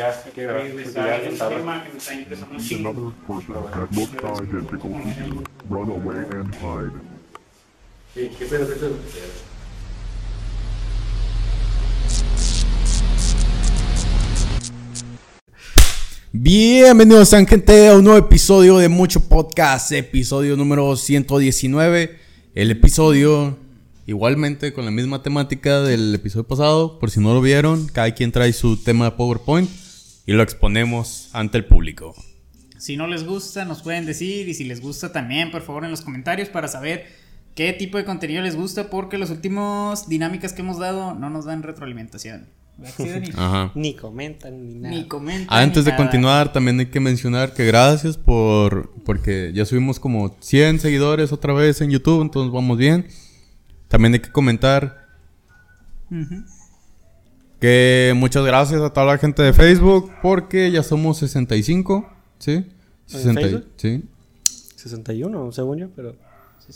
Ya, que tema que me está interesando you. Run away and hide. ¿Qué, qué pedo, qué pedo? Bienvenidos a gente a un nuevo episodio de Mucho Podcast, episodio número 119. El episodio, igualmente con la misma temática del episodio pasado, por si no lo vieron, cada quien trae su tema de PowerPoint y lo exponemos ante el público. Si no les gusta, nos pueden decir. Y si les gusta también, por favor, en los comentarios para saber qué tipo de contenido les gusta. Porque las últimas dinámicas que hemos dado no nos dan retroalimentación. Ajá. Ni comentan ni nada. Ni comentan. Ah, Antes ni de nada. continuar, también hay que mencionar que gracias por. Porque ya subimos como 100 seguidores otra vez en YouTube, entonces vamos bien. También hay que comentar Ujú. Que muchas gracias a toda la gente de Facebook, porque ya somos 65, ¿sí? 60, Facebook? sí. 61, según yo, pero.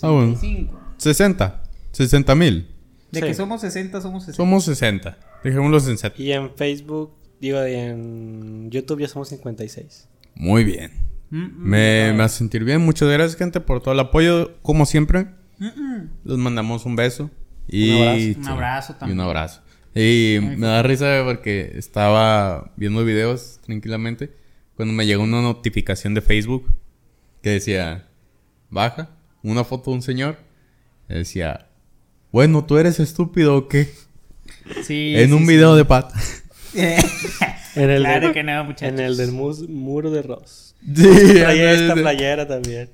Ah, bueno. 65. 60, 60 mil. De Sí. que somos 60, somos 60. Somos 60. Dejémoslo en 60. Y en Facebook, digo, en YouTube ya somos 56. Muy bien. Mm, mm. Me, me hace sentir bien. Muchas gracias, gente, por todo el apoyo, como siempre. Mm. Les mandamos un beso. Y Un abrazo. Un abrazo Y también. un abrazo. Y me da risa porque estaba viendo videos tranquilamente cuando me llegó una notificación de Facebook que decía, baja, una foto de un señor. Y decía, bueno, ¿tú eres estúpido o qué? Sí, en sí, un sí. video de pat. En el, claro de- que no, muchachos. en el del mus- muro de Ross. Sí, Traía esta playera también.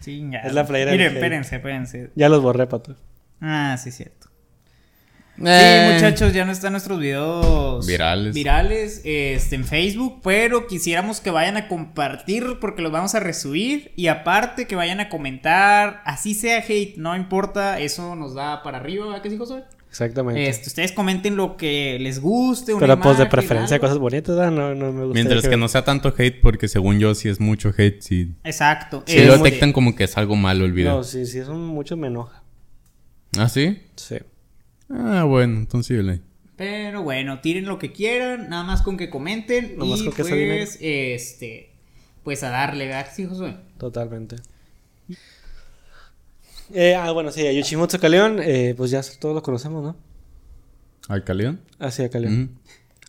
Chingado. Es la playera Miren, espérense, espérense. Ya los borré, pato. Ah, sí, cierto. Eh, Sí, muchachos, ya no están nuestros videos Virales. virales este, en Facebook, pero quisiéramos que vayan a compartir porque los vamos a resubir y aparte que vayan a comentar, así sea hate, no importa, eso nos da para arriba, ¿verdad que sí, Josué? Exactamente. Este, ustedes comenten lo que les guste, una pero pues de preferencia cosas bonitas, ¿verdad? No, no me gusta. Mientras que no sea tanto hate, porque según yo, si es mucho hate, sí. Exacto. Si Sí, lo es muy- detectan como que es algo malo el video. No, sí, sí, son muchos me enoja. ¿Ah, sí? Sí. Ah, bueno, entonces síguele. Pero bueno, tiren lo que quieran, nada más con que comenten Nomás y con que pues, este, pues a darle, ¿verdad sí, Josué? Totalmente. Eh, ah, bueno, sí, a Yoshimutsu Kaleon, eh, pues ya todos lo conocemos, ¿no? ¿Al Caleón? Ah, sí, a Kaleon. Ujú.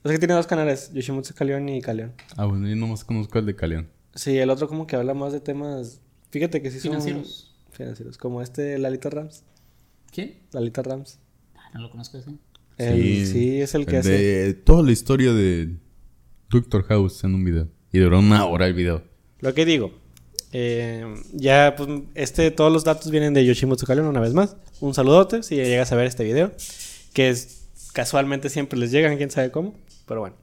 O sea que tiene dos canales, Yoshimutsu Kaleon y Kaleon. Ah, bueno, yo nomás conozco el de Caleón. Sí, el otro como que habla más de temas, fíjate que sí son... Financieros. Financieros, como este Lalita Rams. ¿Quién? Lalita Rams. No lo conozco ese. El- sí. es el que hace... De toda la historia de Doctor House en un video. Y duró una hora el video. Lo que digo, eh, ya pues este, todos los datos vienen de Yoshimutsu Kaleon una vez más. Un saludote si llegas a ver este video, que es, casualmente siempre les llegan, quién sabe cómo, pero bueno.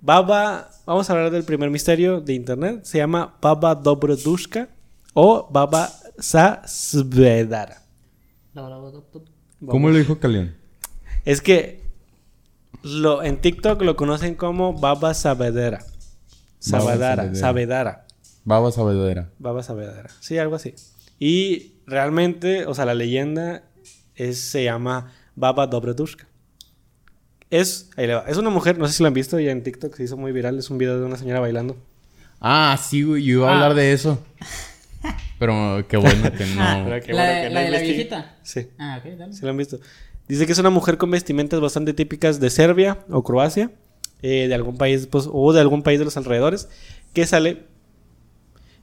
Baba, vamos a hablar del primer misterio de internet, se llama Baba Dobrodushka o Baba Sasvedara. ¿Cómo lo dijo Caleón? Es que lo, en TikTok lo conocen como Baba Sabedera. Sabedara, Sabedera. Sabedara. Baba Sabedera. Baba Saavedra. Sí, algo así. Y realmente, o sea, la leyenda es, se llama Baba Dobrodushka. Es, ahí le va. es una mujer, no sé si lo han visto, y en TikTok se hizo muy viral, es un video de una señora bailando. Ah, sí, güey, yo iba a Ah. hablar de eso. Pero qué bueno que no. Ah, Pero qué la, bueno que no la de la investigué. viejita. Sí, Ah, ok, dale. sí lo han visto. Dice que es una mujer con vestimentas bastante típicas de Serbia o Croacia, eh, de algún país, pues, o de algún país de los alrededores, que sale,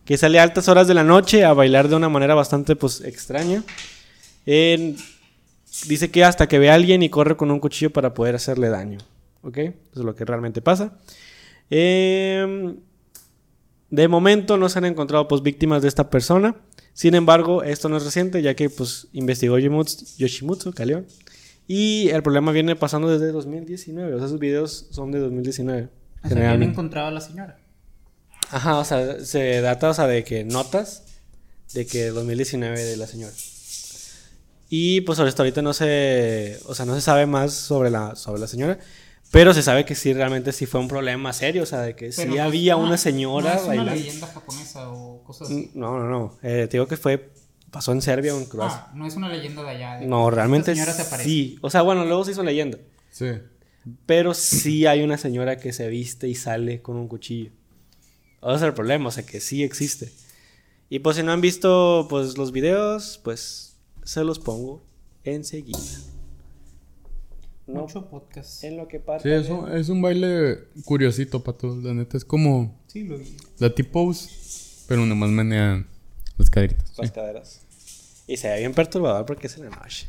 que sale a altas horas de la noche a bailar de una manera bastante, pues, extraña. Dice que hasta que ve a alguien y corre con un cuchillo para poder hacerle daño. ¿Ok? Eso es lo que realmente pasa. Em, de momento no se han encontrado pues víctimas de esta persona. Sin embargo, esto no es reciente ya que pues investigó Yoshimutsu, Kaleon. Y el problema viene pasando desde 2019. O sea, esos videos son de 2019. O sea, habían encontrado a la señora. Ajá, o sea, se data, o sea, de que notas de que 2019 de la señora. Y pues hasta ahorita no se, o sea, no se sabe más sobre la, sobre la señora, pero se sabe que sí, realmente sí fue un problema serio, o sea, de que sí Pero no- había no- una señora no es una bailando. leyenda japonesa o cosas así. No, no, no, eh, te digo que fue, pasó en Serbia o en Croacia. Ah, no es una leyenda de allá. de- no, realmente Esta señora se aparece. sí, o sea, bueno, luego se hizo leyenda. Sí. Pero sí hay una señora que se viste y sale con un cuchillo. Ese es el problema, o sea que sí existe. Y pues si no han visto pues los videos, pues se los pongo enseguida. No, Mucho podcast. en lo que parte. Sí, eso es un baile curiosito, pato. La neta es como Sí, lo vi. la T-pose, pero nomás menea las caderitas. las sí. caderas. Y se ve bien perturbador porque es en la noche.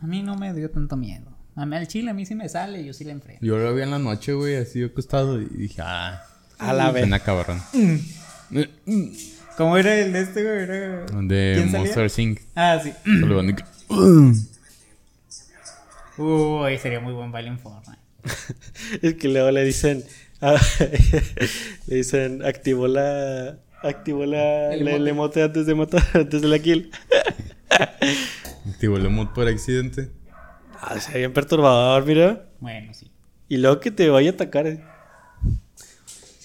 A mí no me dio tanto miedo. A mí al chile a mí sí me sale, yo sí le enfrento. Yo lo vi en la noche, güey, así acostado y dije, ah, A la vez. suena cabrón. ¿Cómo era el de este, güey? Era... De. Monster Inc. Ah, sí. Uy, sería muy buen baile en Fortnite. Es que luego le dicen. ah, le dicen, activó la. Activó la. El la- el emote. emote antes de matar, antes de la kill. Activó el mod por accidente. Ah, se ve bien perturbador, mira. Bueno, sí. Y luego que te vaya a atacar. eh.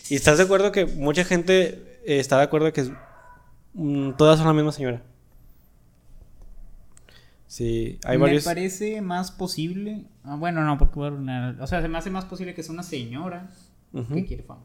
Y estás de acuerdo que mucha gente eh, está de acuerdo que mm, todas son la misma señora. Sí, hay me varios. parece más posible. ah, bueno, no, porque voy a arruinar- O sea, se me hace más posible que sea una señora que quiere fama.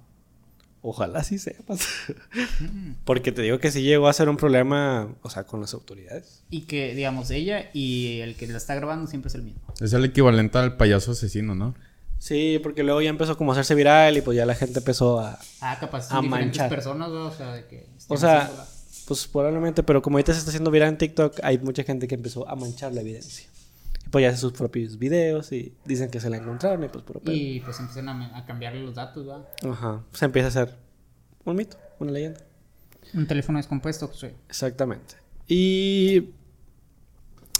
Ojalá sí sepas. Porque te digo que sí llegó a ser un problema, o sea, con las autoridades. Y que, digamos, ella y el que la está grabando siempre es el mismo. Es el equivalente al payaso asesino, ¿no? Sí, porque luego ya empezó como a hacerse viral y pues ya la gente empezó a... Ah, capaz A manchar. personas, ¿no? O sea, de que. O sea, haciéndola. Pues probablemente, pero como ahorita se está haciendo viral en TikTok, hay mucha gente que empezó a manchar la evidencia. Y pues ya hace sus propios videos y dicen que se la encontraron y pues puro pedo. Y pues empiezan a, a cambiarle los datos, ¿verdad? Ajá, se empieza a hacer un mito, una leyenda. Un teléfono descompuesto, José. Exactamente. Y...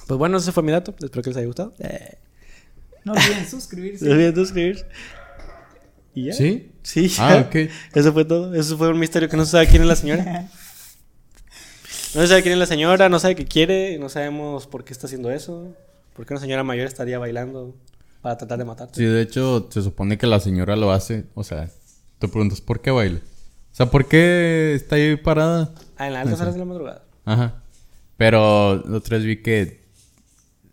Pues bueno, ese fue mi dato. Espero que les haya gustado. Eh, No olviden suscribirse. No olviden suscribirse. ¿Y ya? ¿Sí? Sí, ya. Ah, ok. Eso fue todo. Eso fue un misterio que no se sabe quién es la señora. No se sabe quién es la señora, no sabe qué quiere, no sabemos por qué está haciendo eso. ¿Por qué una señora mayor estaría bailando para tratar de matarte? Sí, de hecho, se supone que la señora lo hace. O sea, te preguntas, ¿por qué baila? O sea, ¿por qué está ahí parada? Ah, en las altas horas de la madrugada. Ajá. Pero otra vez vi que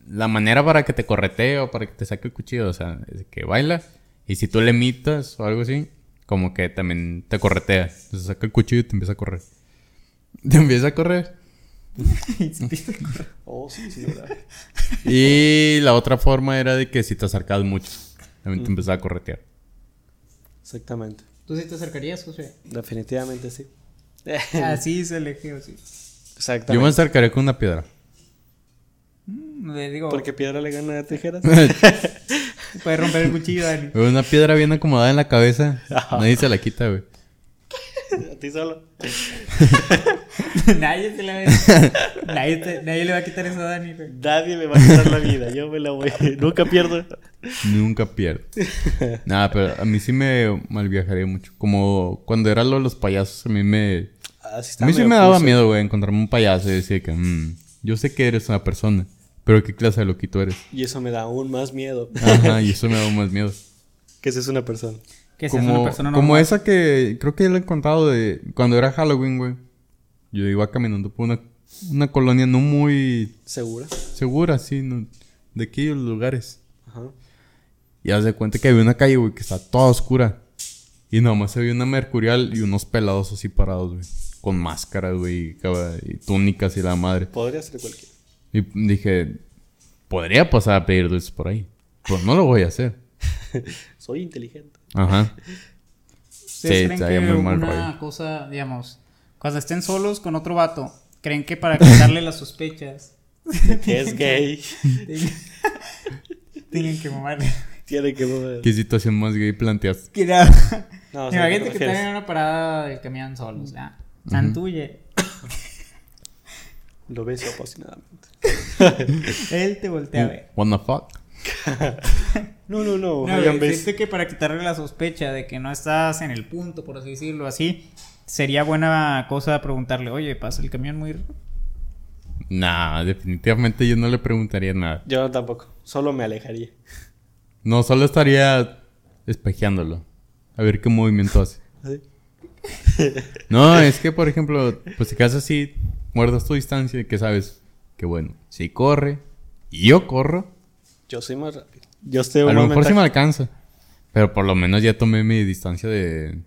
la manera para que te corretee o para que te saque el cuchillo, o sea, es que baila. Y si tú le imitas o algo así, como que también te corretea. Entonces saca el cuchillo y te empieza a correr. Te empieza a correr. Oh, sí, sí, verdad. Y la otra forma era de que si te acercabas mucho, también te empezaba a corretear. Exactamente. ¿Tú sí te acercarías, José? Definitivamente sí. Así se elegí, sí. Exactamente. Yo me acercaré con una piedra. Mm, Le digo, Porque piedra le gana a tijeras. puede romper el cuchillo, Dani. Una piedra bien acomodada en la cabeza. Nadie se la quita, güey. a ti solo. nadie, se la ve. nadie, te- nadie le va a quitar eso a Dani, güey. Nadie me va a quitar la vida. Yo me la voy. Nunca pierdo. Nunca pierdo. Nada, pero a mí sí me malviajaría mucho. Como cuando era lo de los payasos, a mí me... Así A mí sí me daba miedo, güey, encontrarme un payaso y decir que... "Mm, yo sé que eres una persona, pero ¿qué clase de loquito eres? Y eso me da aún más miedo. Ajá, y eso me da más miedo. que seas una persona. Que seas Como, una persona como normal. esa que creo que ya le he contado de cuando era Halloween, güey. Yo iba caminando por una, una colonia no muy ¿Segura? segura, así, no- de aquellos lugares. Ajá. Y haz de cuenta que había una calle, güey, que está toda oscura. Y nomás se veía una mercurial y unos pelados así parados, güey. Con máscaras, güey, y túnicas y la madre. Podría ser cualquiera. Y dije, podría pasar a pedir dulces por ahí. Pero no lo voy a hacer. Soy inteligente. Ajá. ¿Ustedes Sí, creen que muy mal una rollo. cosa, digamos, cuando estén solos con otro vato, creen que para quitarle las sospechas Que es gay. tienen que mamarle? Tiene que mover. ¿Qué situación más gay planteas? Que no. No, o sea, ¿a qué Imagínate te que están en una parada del camión solos, ¿ya? Santuye. Lo ves apasionadamente. Él te voltea a ver. What the fuck? No, no, no. No, que para quitarle la sospecha de que no estás en el punto, por así decirlo, así, sería buena cosa preguntarle, oye, ¿pasa el camión muy raro?" Nah, definitivamente yo no le preguntaría nada. Yo tampoco. Solo me alejaría. No, solo estaría espejeándolo. A ver qué movimiento hace. No, es que, por ejemplo, pues si quedas así, muerdas tu distancia y que sabes que bueno, si corre y yo corro, Yo soy más rápido. Yo estoy a lo mejor sí me alcanza. Pero por lo menos ya tomé mi distancia de...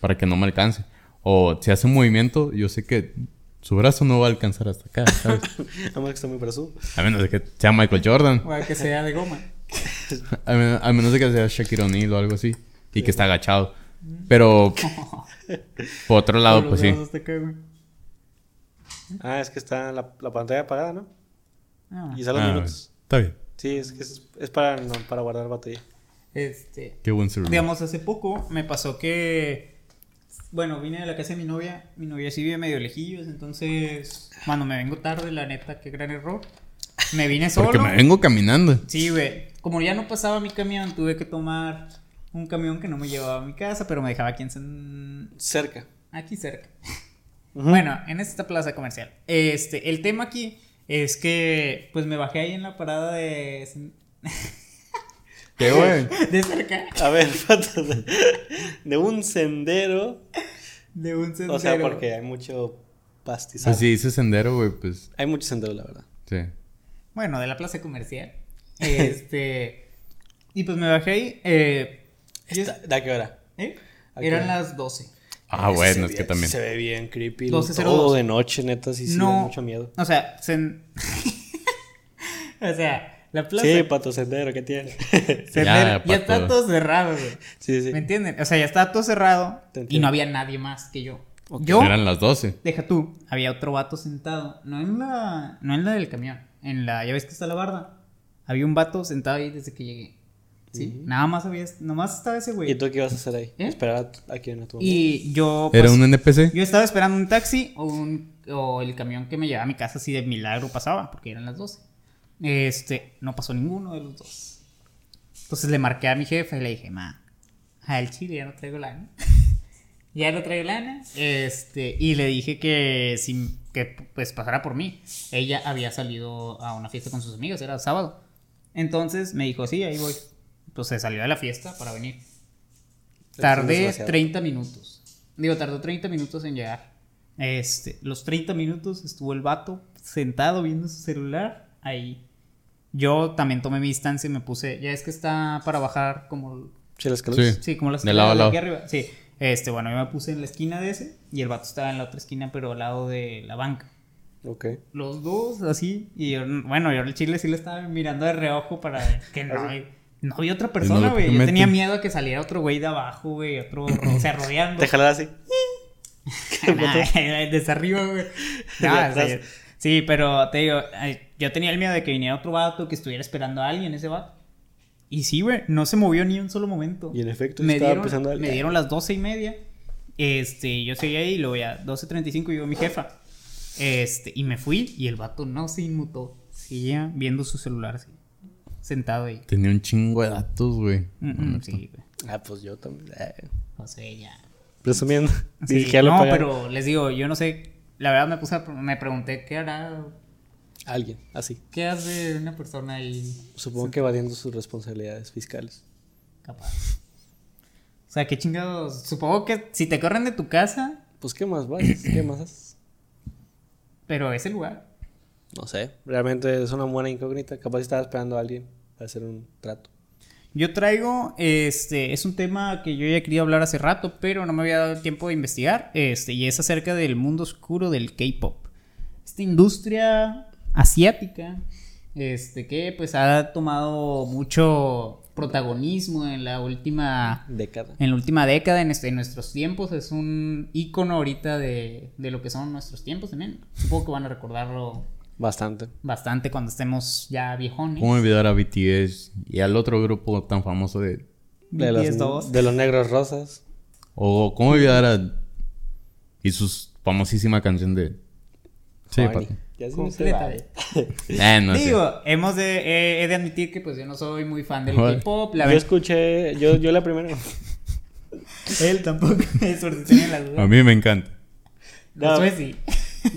Para que no me alcance. O si hace un movimiento, yo sé que su brazo no va a alcanzar hasta acá, ¿sabes? A menos que está muy brazudo. A menos de que sea Michael Jordan. O que sea de goma. A, men- a menos de que sea Shaquille O'Neal o algo así. Y que está agachado. Pero... Por otro lado, pues sí. Ah, es que está la, la pantalla apagada, ¿no? Ah, Y salen Ah, minutos. Está bien. Sí, es que es, es para, no, para guardar batería. Este. Qué buen celular. Digamos, hace poco me pasó que. Bueno, vine de la casa de mi novia. Mi novia sí vive medio lejillos. Entonces, cuando me vengo tarde, la neta, qué gran error. Me vine solo. Porque me vengo caminando. Sí, güey. Como ya no pasaba mi camión, tuve que tomar un camión que no me llevaba a mi casa, pero me dejaba aquí en San- Cerca. aquí cerca. Bueno, en esta plaza comercial. Este, el tema aquí es que pues me bajé ahí en la parada de ¿Qué, güey? de cerca A ver, Pato, de, de un sendero. de un sendero. O sea, porque hay mucho pastizal. Pues si dice sendero, güey, pues... Hay mucho sendero, la verdad. Sí. Bueno, de la plaza comercial. Este y pues me bajé ahí eh, Esta- ¿De a qué hora? ¿eh? ¿A qué Eran hora? las 12. Ah, Se bueno, ve es que también. Se ve bien creepy. 12:02. Todo de noche, neta, sí, sí, da no, mucho miedo. O sea, sen- o sea, la plaza Sí, pato sendero, ¿qué tiene? sendero, Ya, ya, está todo cerrado, güey. sí, sí. ¿Me entienden? O sea, ya estaba todo cerrado y no había nadie más que yo. Yo, Eran las 12. deja tú, había otro vato sentado, no en la, no en la del camión, en la, ya ves que está la barda. Había un vato sentado ahí desde que llegué. Sí, nada más había, nomás estaba ese güey. ¿Y tú qué ibas a hacer ahí? ¿Eh? Esperar a, quién, a tu mamá? Y yo, ¿Era pues, un NPC? yo estaba esperando un taxi o, un, o el camión que me llevaba a mi casa si de milagro pasaba, porque eran las 12. Este, no pasó ninguno de los dos. Entonces le marqué a mi jefe y le dije, ma, al chile ya no traigo lana. ya no traigo lana. Este, y le dije que, si, que pues pasara por mí. Ella había salido a una fiesta con sus amigas, era sábado. Entonces me dijo, sí, ahí voy. Pues se salió de la fiesta para venir. Tardé desgraciado. 30 minutos. Digo, tardó 30 minutos en llegar. Este, los 30 minutos estuvo el vato sentado viendo su celular ahí. Yo también tomé mi distancia y me puse, ya es que está para bajar como Sí, las escaleras. Sí. Sí, como las De lado de lado. aquí arriba. Sí. Este, bueno, yo me puse en la esquina de ese y el vato estaba en la otra esquina, pero al lado de la banca. Ok. Los dos así. Y yo, bueno, yo el chile sí le estaba mirando de reojo para ver que no, no había otra persona, güey. yo meten. tenía miedo a que saliera otro güey de abajo, güey, otro, o sea, rodeando. Te así. Nah, desde arriba, güey. De Nah. Sí, pero te digo, yo tenía el miedo de que viniera otro vato, que estuviera esperando a alguien, ese vato. Y sí, güey, no se movió ni un solo momento. Y en efecto, me estaba dieron, empezando a- me dieron las doce y media. Este, yo seguí ahí y luego ya 12.35 llegó mi jefa. Este, y me fui y el vato no se inmutó. Seguía viendo su celular así, sentado ahí. Tenía un chingo de datos, güey. Mm, mm, sí, güey. Ah, pues yo también. eh, No sé, ya. Presumiendo. Sí, Dije, ya lo no, pagaron. pero les digo, yo no sé. La verdad me puse a- me pregunté qué hará, Alguien, así. qué hace una persona ahí Supongo que evadiendo sus responsabilidades fiscales. capaz. O sea, qué chingados. Supongo que si te corren de tu casa, Pues, ¿qué más vas? ¿Qué más haces? pero ese lugar. No sé. Realmente es una buena incógnita. Capaz estaba esperando a alguien para hacer un trato. Yo traigo, este, es un tema que yo ya quería hablar hace rato, pero no me había dado el tiempo de investigar, este, y es acerca del mundo oscuro del K-pop. Esta industria asiática, este, que pues ha tomado mucho protagonismo en la última, Década. en la última década, en, este- en nuestros tiempos, es un icono ahorita de, de lo que son nuestros tiempos también. Supongo que van a recordarlo Bastante. bastante cuando estemos ya viejones. ¿Cómo olvidar a BTS y al otro grupo tan famoso de... De BTS los, dos. de los negros rosas. O cómo olvidar a... Y su famosísima canción de... Sí. Ya se Completa. Eh, no sé. Digo, hemos de, he, he de admitir que pues yo no soy muy fan del. K-pop. La Yo verdad, escuché, yo, yo la primera. él tampoco. Es por si tienen las A mí me encanta. No, Josué sí.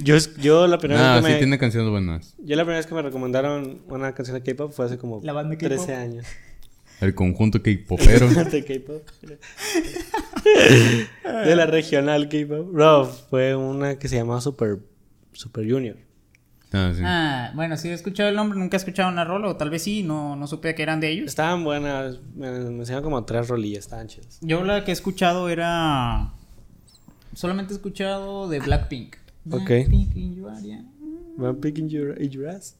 Yo, es- yo la primera No, vez que sí me, tiene canciones buenas. yo la primera vez que me recomendaron una canción de K-pop fue hace como La banda K-pop. 13 años. El conjunto K-popero. de K-pop. de la regional K-pop. Bro, fue una que se llamaba Super, Super Junior. Ah, sí. Ah, bueno, sí he escuchado el nombre, nunca he escuchado una rola, o tal vez sí, no, no supe que eran de ellos. Estaban buenas. Me, me enseñaron como tres rolillas, estaban chidas. Yo la que he escuchado era. Solamente he escuchado de Blackpink. Ok. I'm picking your, your ass.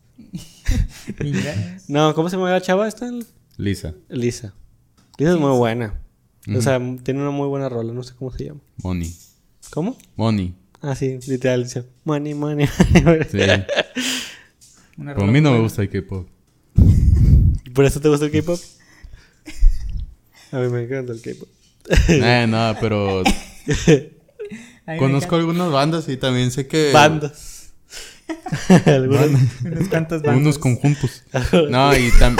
No, ¿cómo se llama la chava esta? Lisa. Lisa. Lisa es muy buena. O sea, tiene una muy buena rola, no sé cómo se llama. Money. ¿Cómo? Money. Ah, sí, literal, dice money, money, money. Sí. Rola mí no me gusta el K-pop. ¿Por eso te gusta el K-pop? A mí me encanta el K-pop. Eh, no, pero conozco algunas bandas y también sé que. Bandas. Algunas- Unas cuantas bandas. Unos conjuntos. No, y, tam-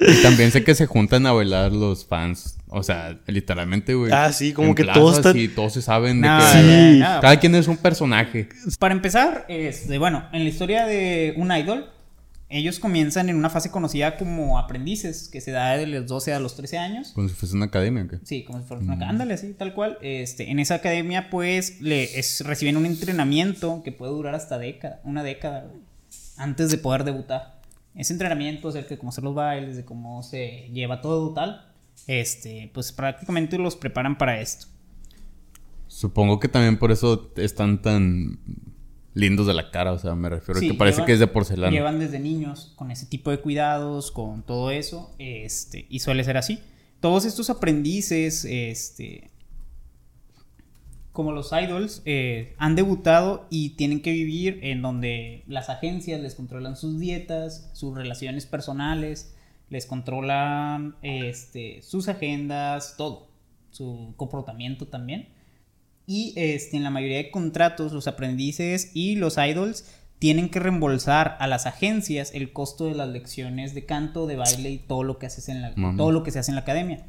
y también sé que se juntan a bailar los fans. O sea, literalmente, güey. Ah, sí, como en que todos están- Y todos se saben de que. Sí. no, Cada quien es un personaje. Para empezar, este, bueno, en la historia de un idol, ellos comienzan en una fase conocida como aprendices, que se da de los 12 a los 13 años. Como si fuese una academia, ¿o qué? Sí, como si fuera una ándale, así, tal cual. Este, en esa academia, pues, le, es- reciben un entrenamiento que puede durar hasta década, una década, antes de poder debutar. Ese entrenamiento acerca de cómo hacer los bailes, de cómo se lleva todo, tal, este, pues prácticamente los preparan para esto. Supongo que también por eso están tan lindos de la cara. O sea, me refiero Sí, a que parece llevan- que es de porcelana. Llevan desde niños con ese tipo de cuidados, con todo eso, este, y suele ser así. Todos estos aprendices, este, como los idols, eh, han debutado y tienen que vivir en donde las agencias les controlan sus dietas, sus relaciones personales, les controlan este, sus agendas, todo, su comportamiento también. Y este, en la mayoría de contratos, los aprendices y los idols tienen que reembolsar a las agencias el costo de las lecciones de canto, de baile y todo lo que haces en la, todo lo que se hace en la academia.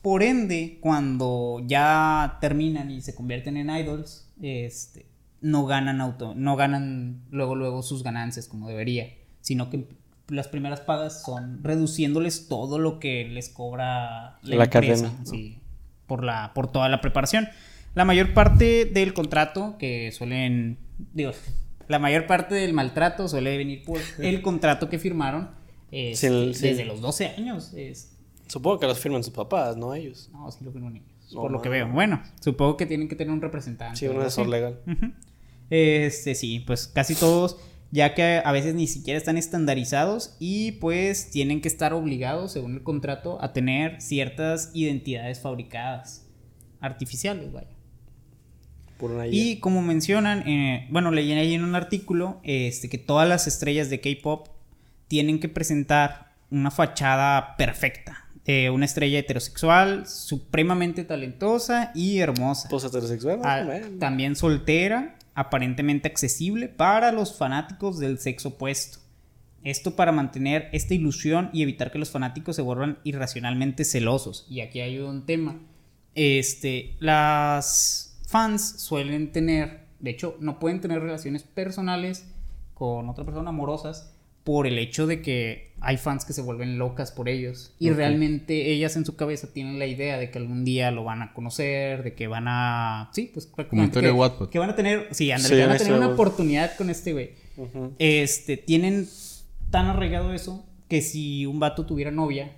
Por ende, cuando ya terminan y se convierten en idols, este, no ganan auto, no ganan luego luego sus ganancias como debería, sino que las primeras pagas son reduciéndoles todo lo que les cobra la, La empresa, sí, por la por toda la preparación. La mayor parte del contrato que suelen digo, la mayor parte del maltrato suele venir por el contrato que firmaron este, desde los 12 años. es- Supongo que los firman sus papás, no ellos. no, sí lo firman ellos. Por lo que veo. Bueno, supongo que tienen que tener un representante. Sí, un asesor legal. Este, sí, pues casi todos, ya que a veces ni siquiera están estandarizados y pues tienen que estar obligados, según el contrato, a tener ciertas identidades fabricadas, artificiales, vaya. Por una Y como mencionan, eh, bueno, leí ahí en un artículo este, que todas las estrellas de K-pop tienen que presentar una fachada perfecta. una estrella heterosexual, supremamente talentosa y hermosa. Pues heterosexual, Ah, también soltera, aparentemente accesible para los fanáticos del sexo opuesto. Esto para mantener esta ilusión y evitar que los fanáticos se vuelvan irracionalmente celosos. Y aquí hay un tema. Este, las fans suelen tener, de hecho, no pueden tener relaciones personales con otra persona amorosas por el hecho de que hay fans que se vuelven locas por ellos y realmente ellas en su cabeza tienen la idea de que algún día lo van a conocer, de que van a sí, pues prácticamente que, de Wattpad. que van a tener, sí, ándale, Sí, van a una tener una oportunidad con este güey. Este, tienen tan arraigado eso que si un vato tuviera novia,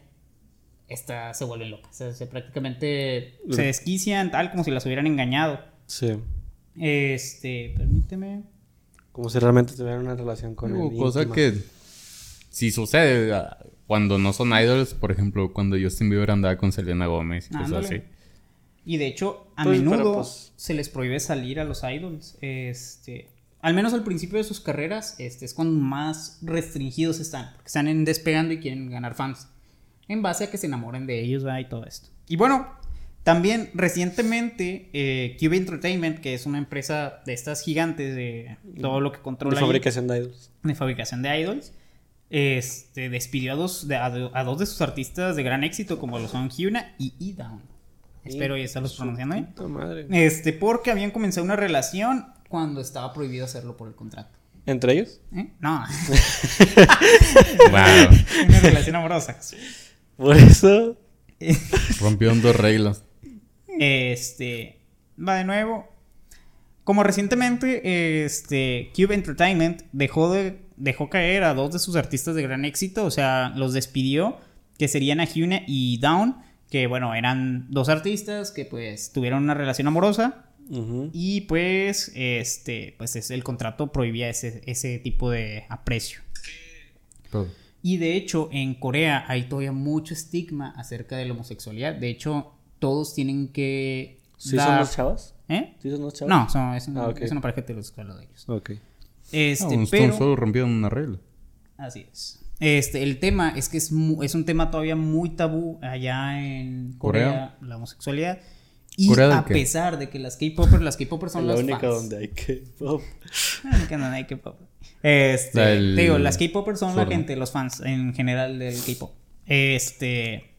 esta se vuelven locas. O sea, se prácticamente se desquician tal como si las hubieran engañado. Sí. Este, permíteme. Como si realmente tuvieran una relación con él. cosa íntima. que si sucede ah, cuando no son idols, por ejemplo, cuando Justin Bieber andaba con Selena Gómez y cosas así. Y de hecho, a Pues, menudo pues- se les prohíbe salir a los idols. Este, al menos al principio de sus carreras, este es cuando más restringidos están, porque están en despegando y quieren ganar fans. En base a que se enamoren de ellos, ¿verdad? Y todo esto. Y bueno, también recientemente eh, Cube Entertainment, que es una empresa de estas gigantes de todo lo que De controla ahí, fabricación de idols. de fabricación de idols, este, despidió a dos, de, a, do- a dos de sus artistas de gran éxito, como lo son Hyuna y E-Down. Espero ya estarlos pronunciando bien. Puta madre. Este, porque habían comenzado una relación cuando estaba prohibido hacerlo por el contrato. ¿Entre ellos? ¿Eh? No, Wow. una relación amorosa. Por eso. Rompieron dos reglas. Este, va de nuevo. Como recientemente, este, Cube Entertainment dejó, de, dejó caer a dos de sus artistas de gran éxito, o sea, los despidió, que serían Hyuna y Down, que bueno, eran dos artistas que pues tuvieron una relación amorosa y pues, este, pues es- el contrato prohibía ese, ese tipo de aprecio. Perdón. Y de hecho, en Corea hay todavía mucho estigma acerca de la homosexualidad. De hecho, todos tienen que. ¿Sí dar- son los chavos? ¿Eh? ¿Sí son los chavos? No, son- es, una, Ah, ok. es una pareja heterosexual lo de ellos. Ok. Este, No, pero. solo rompieron una regla. Así es. Este, el tema es que es, mu- es un tema todavía muy tabú allá en Corea, Corea. la homosexualidad. Y ¿Corea de a qué? pesar de que las K-popers, las K-popers son la las única fans. donde hay que. pop. La única donde hay K-pop. Este, te digo, las K-popers son la gente, los fans en general del K-pop. Este,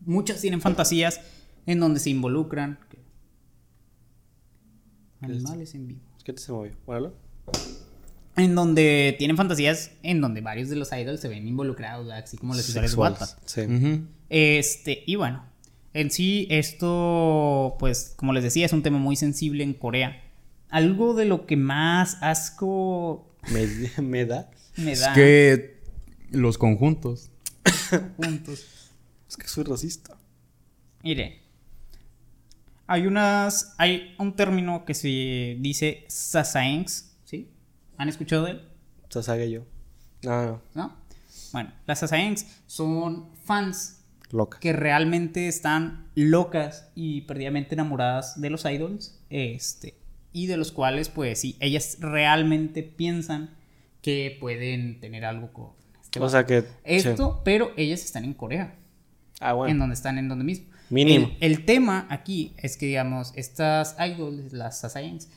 muchas tienen fantasías en donde se involucran animales en vivo. ¿Qué te se movió? Bueno, En donde tienen fantasías en donde varios de los idols se ven involucrados, ¿verdad? así como las historias de Wattpad. Sí. Este, y bueno, en sí esto, pues, como les decía, es un tema muy sensible en Corea. Algo de lo que más asco Me, me da. me Es da que los conjuntos. juntos. Es que soy racista. Mire, hay unas, hay un término que se dice sasaengs, ¿sí? ¿Han escuchado de él? Sasage yo. No, no. ¿No? Bueno, las sasaengs son fans Loca. que realmente están locas y perdidamente enamoradas de los idols, este, y de los cuales, pues sí, ellas realmente piensan que pueden tener algo con este O sea que. esto, pero ellas están en Corea. Ah, bueno. en donde están en donde mismo. Mínimo. El, el tema aquí es que, digamos, estas idols, las Sasayangs,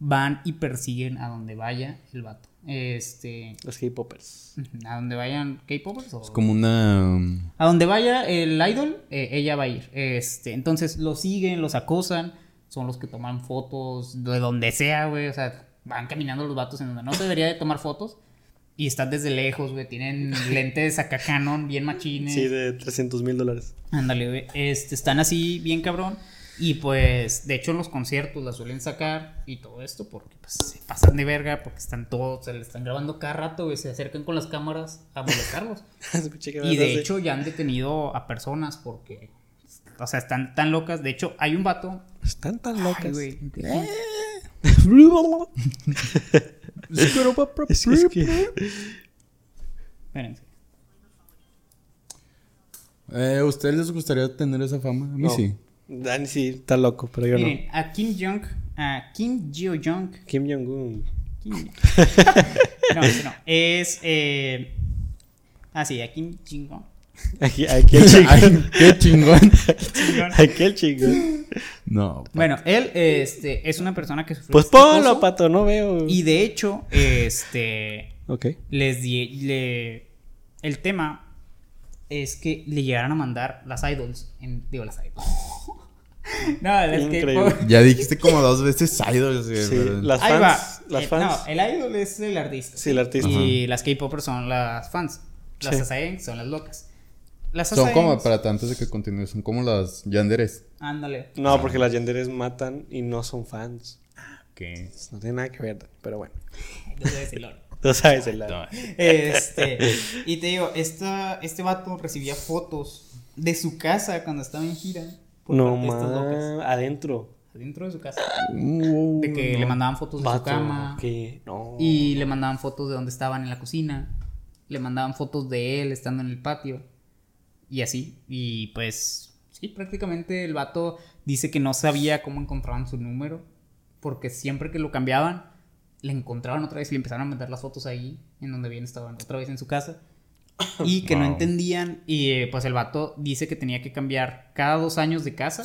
van y persiguen a donde vaya el vato. Este, Los K-popers. a donde vayan K-popers o Es como una. a donde vaya el idol, eh, ella va a ir. Este, entonces los siguen, los acosan, son los que toman fotos de donde sea, güey. O sea, van caminando los vatos en donde no se debería de tomar fotos. Y están desde lejos, güey. Tienen lentes acá Canon, bien machines. Sí, de 300 mil dólares. Ándale, güey. Este, están así, bien cabrón. Y pues, de hecho, en los conciertos la suelen sacar y todo esto porque pues, se pasan de verga, porque están todos, se le están grabando cada rato, güey. Se acercan con las cámaras a molestarlos. Que Y de hecho ya han detenido a personas porque, o sea, están tan locas. De hecho, hay un vato. Están tan Ay, locas. güey. es, es que. Espérense. Eh, ¿A ustedes les gustaría tener esa fama? A mí No. sí. Dani sí, está loco, pero yo Miren, a Kim Jong, a Kim Jeo Jong. no. Kim Jong-un. Kim- no, ese no. Es. Eh... Ah, sí, a Kim Jong. Aquí, aquí el chico. Ay, qué chingón. aquí el chico. No. Bueno, él este, es una persona que sufrió Pues este ponlo, pato, no veo. Y de hecho, este. Ok. les di- le el tema es que le llegaron a mandar las idols en, digo las idols no las Increíble. Ya dijiste como dos veces idols. Sí, pero- las ahí fans. va Las Eh, fans. no el idol es el artista Sí, el artista. y las K-popers son las fans las Sí. Son las locas las Son como, para antes de que continúe, son como las yanderes. ándale No, porque las genderes matan y no son fans. Que No tiene nada que ver, pero bueno. Yo sé decirlo. Tú sabes el lado. Este, y te digo, esta, este vato recibía fotos de su casa cuando estaba en gira. Por No parte de estas locas. más. Adentro. Dentro de su casa. Uh, De que le mandaban fotos de su cama. Que no. Y le mandaban fotos de donde estaban en la cocina. Le mandaban fotos de él estando en el patio. Y así. Y pues, sí, prácticamente el vato dice que no sabía cómo encontraban su número. Porque siempre que lo cambiaban, le encontraban otra vez y le empezaron a mandar las fotos ahí, en donde bien estaban, otra vez en su casa. Y que no entendían. Y eh, pues el vato dice que tenía que cambiar cada dos años de casa.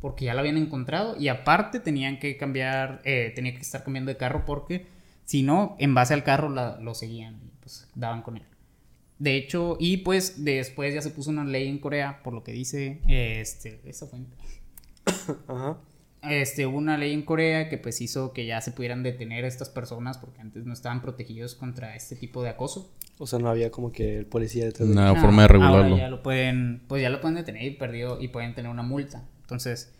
Porque ya lo habían encontrado. Y aparte tenían que cambiar. eh, tenía que estar cambiando de carro porque si no, en base al carro la- lo seguían. Y pues daban con él. De hecho, y pues después ya se puso una ley en Corea, por lo que dice eh, este, esa fuente. Ajá. Este, hubo una ley en Corea que pues hizo que ya se pudieran detener a estas personas porque antes no estaban protegidos contra este tipo de acoso. O sea, no había como que el policía detrás de Una No, forma de regularlo. Ahora ya lo pueden, pues ya lo pueden detener y perdido y pueden tener una multa. Entonces,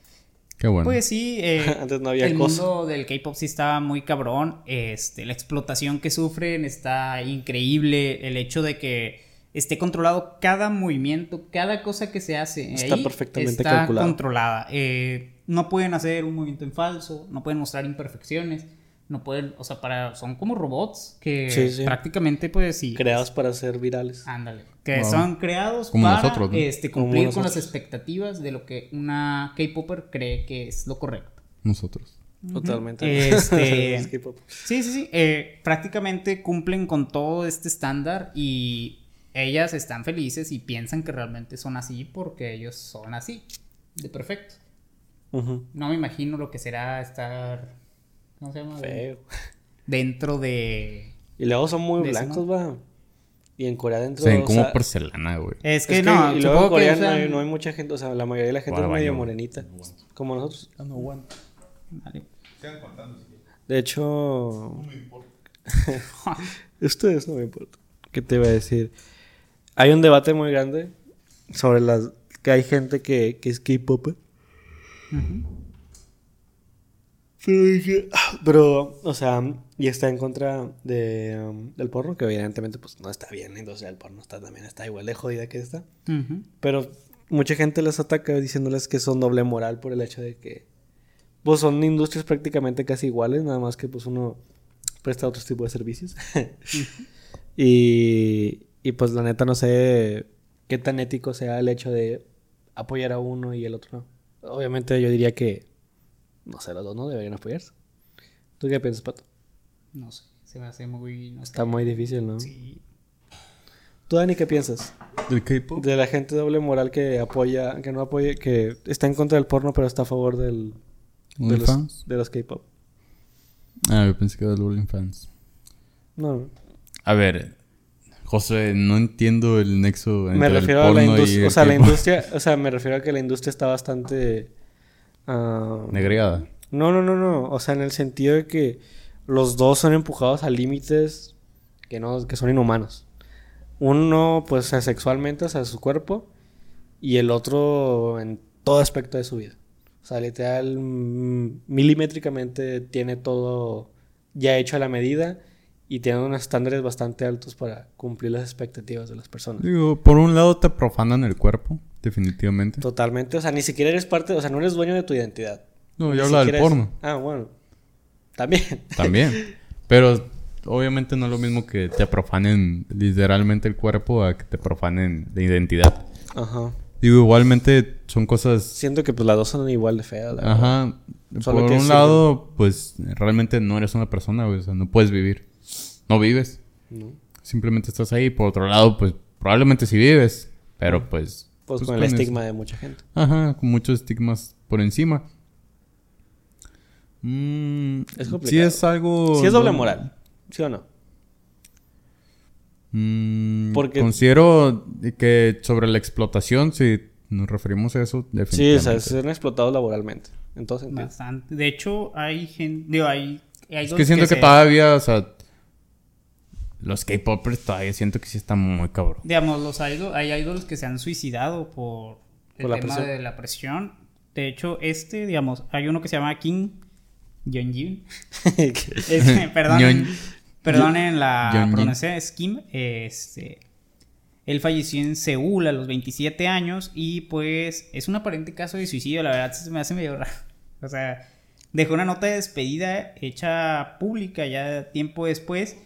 Qué bueno. Pues sí, eh, Antes no había el cosa. mundo del K-pop sí estaba muy cabrón. Este, la explotación que sufren está increíble. El hecho de que esté controlado cada movimiento, cada cosa que se hace. Está ahí perfectamente está calculado. controlada. Eh, no pueden hacer un movimiento en falso, no pueden mostrar imperfecciones. No pueden, o sea, para, son como robots que Sí, sí. prácticamente, pues sí. Creados para ser virales. Ándale. Que Wow. son creados Como para nosotros, ¿no? este, Como cumplir con nosotros. las expectativas de lo que una K-Popper cree que es lo correcto. Nosotros. Totalmente. Este- Es. Sí, sí, sí. eh, prácticamente cumplen con todo este estándar y ellas están felices y piensan que realmente son así porque ellos son así, de perfecto. No me imagino lo que será estar, ¿cómo se llama? Feo. Dentro de... Y luego son muy blancos, va. Y en Corea dentro. Se ven o como sea, porcelana, güey. Es que es que, no, y luego en Corea no, hay, no hay mucha gente, o sea, la mayoría de la gente es medio baño. morenita. Como nosotros. Vale. De hecho. Ustedes no me importa. ¿Qué te iba a decir? Hay un debate muy grande sobre las. que hay gente que, que es K-pop. Pero dije. ah, Pero, o sea, y está en contra de, um, del porno, que evidentemente pues no está bien. La industria del porno está, también está igual de jodida que esta. Pero mucha gente les ataca diciéndoles que son doble moral por el hecho de que pues son industrias prácticamente casi iguales, nada más que pues uno presta otro tipo de servicios. y, y pues la neta no sé qué tan ético sea el hecho de apoyar a uno y el otro no. Obviamente yo diría que no sé, los dos no deberían apoyarse. ¿Tú qué piensas, Pato? No sé, se me hace muy... No Está muy difícil, ¿no? Sí. ¿Tú, Dani, qué piensas? ¿Del K-pop? De la gente doble moral que apoya, que no apoya, que está en contra del porno, pero está a favor del, de los, de los K-pop. Ah, yo pensé que era del OnlyFans. No. A ver, José, no entiendo el nexo entre Me el refiero a la porno y industria. O sea, la industria, o sea, me refiero a que la industria está bastante. ah, Negreada. no, no, no, no. O sea, en el sentido de que los dos son empujados a límites que no, que son inhumanos. Uno, pues, sexualmente, o sea, su cuerpo, y el otro en todo aspecto de su vida. O sea, literal, mm, milimétricamente tiene todo ya hecho a la medida y tiene unos estándares bastante altos para cumplir las expectativas de las personas. Digo, por un lado te profanan el cuerpo, definitivamente. Totalmente, o sea, ni siquiera eres parte, o sea, no eres dueño de tu identidad. No, yo hablo del es- porno. Ah, bueno. También. También. Pero obviamente no es lo mismo que te profanen literalmente el cuerpo a que te profanen la identidad. Ajá. Digo, igualmente son cosas... Siento que pues las dos son igual de feas. la. Ajá. Por un lado, pues realmente no eres una persona, güey. O sea, no puedes vivir. No vives. No. Simplemente estás ahí. Por otro lado, pues probablemente sí vives. Pero pues... Pues, pues, con el es- estigma de mucha gente. Ajá, con muchos estigmas por encima. Mm, Es Sí complicado. es algo... Si es doble moral, ¿sí o no? Mm, Porque- Considero que sobre la explotación, si nos referimos a eso, Sí, o definitivamente. sea, son explotados laboralmente. En todo sentido. Bastante. De hecho, hay gente. Digo, hay. hay Es dos que siento que, se- todavía, o sea... Los K-popers todavía siento que sí están muy cabrón. Digamos, los idol, hay idols que se han suicidado por el Por la tema presión. de la presión. De hecho, este, digamos, hay uno que se llama Kim Jong-un. Este, Ñon- perdonen la pronunciación, es Kim. Este, él falleció en Seúl a los 27 años y pues es un aparente caso de suicidio. La verdad se me hace medio raro. O sea, dejó una nota de despedida hecha pública ya tiempo después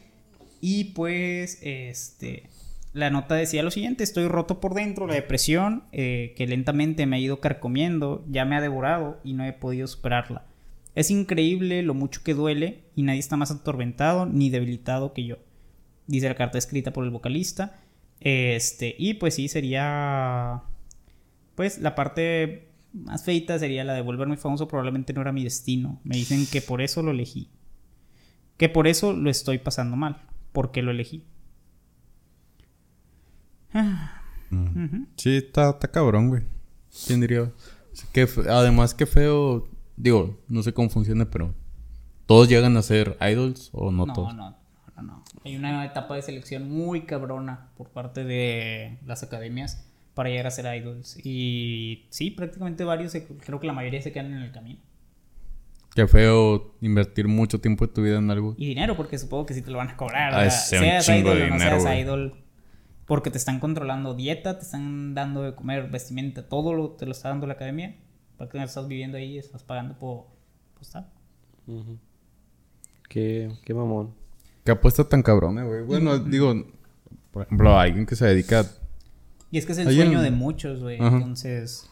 y pues este la nota decía lo siguiente, estoy roto por dentro, la depresión eh, que lentamente me ha ido carcomiendo, ya me ha devorado y no he podido superarla. Es increíble lo mucho que duele y nadie está más atormentado ni debilitado que yo. Dice la carta escrita por el vocalista. Este, y pues sí, sería. Pues la parte más feita sería la de volverme famoso. Probablemente no era mi destino. Me dicen que por eso lo elegí. Que por eso lo estoy pasando mal. Porque lo elegí. Ah, ujú. Sí, está, está cabrón, güey. ¿Quién diría? Que además, qué feo... Digo, no sé cómo funciona, pero... ¿Todos llegan a ser idols o no, No, todos? no, no, no. Hay una etapa de selección muy cabrona por parte de las academias para llegar a ser idols. Y sí, prácticamente varios, creo que la mayoría se quedan en el camino. Qué feo invertir mucho tiempo de tu vida en algo. Y dinero, porque supongo que sí te lo van a cobrar. Ah, sea, un seas chingo idol de o no seas güey. idol. Porque te están controlando dieta, te están dando de comer, vestimenta, todo lo, te lo está dando la academia. Porque estás viviendo ahí, estás pagando por, por estar. Qué, qué mamón. Qué apuesta tan cabrona, güey. Bueno, digo, por ejemplo, a alguien que se dedica a Y es que es el Alguien- sueño de muchos, güey. Entonces,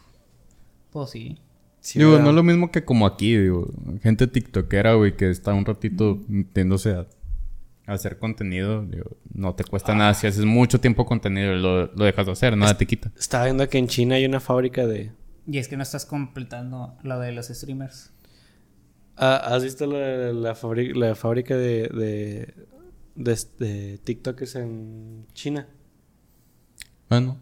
pues sí. Sí, digo, ¿verdad? no es lo mismo que como aquí, digo. Gente tiktokera, güey, que está un ratito metiéndose a, hacer contenido. Digo, no te cuesta nada. Si haces mucho tiempo contenido, lo, lo dejas de hacer, nada te quita. Estaba viendo que en China hay una fábrica de... Y es que no estás completando lo de los streamers. Ah, ¿Has visto la, la, la fábrica de, de, de, de TikTokers en China? Bueno,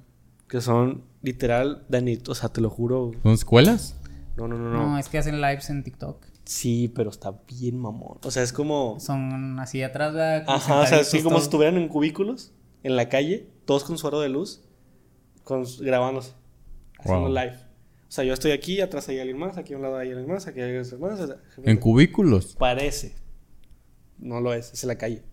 Que son literal, Dani, o sea, te lo juro. ¿son escuelas? No, no, no, No. no. es que hacen lives en TikTok. Sí, pero está bien mamón. O sea, es como... Son así atrás, ¿verdad? Como Ajá, o sea, así como todos. si estuvieran en cubículos, en la calle, todos con su aro de luz, con, grabándose, haciendo Wow. live. O sea, yo estoy aquí, atrás hay alguien más, aquí a un lado hay alguien más, aquí hay alguien más. o sea, En cubículos. Parece. No lo es, es en la calle.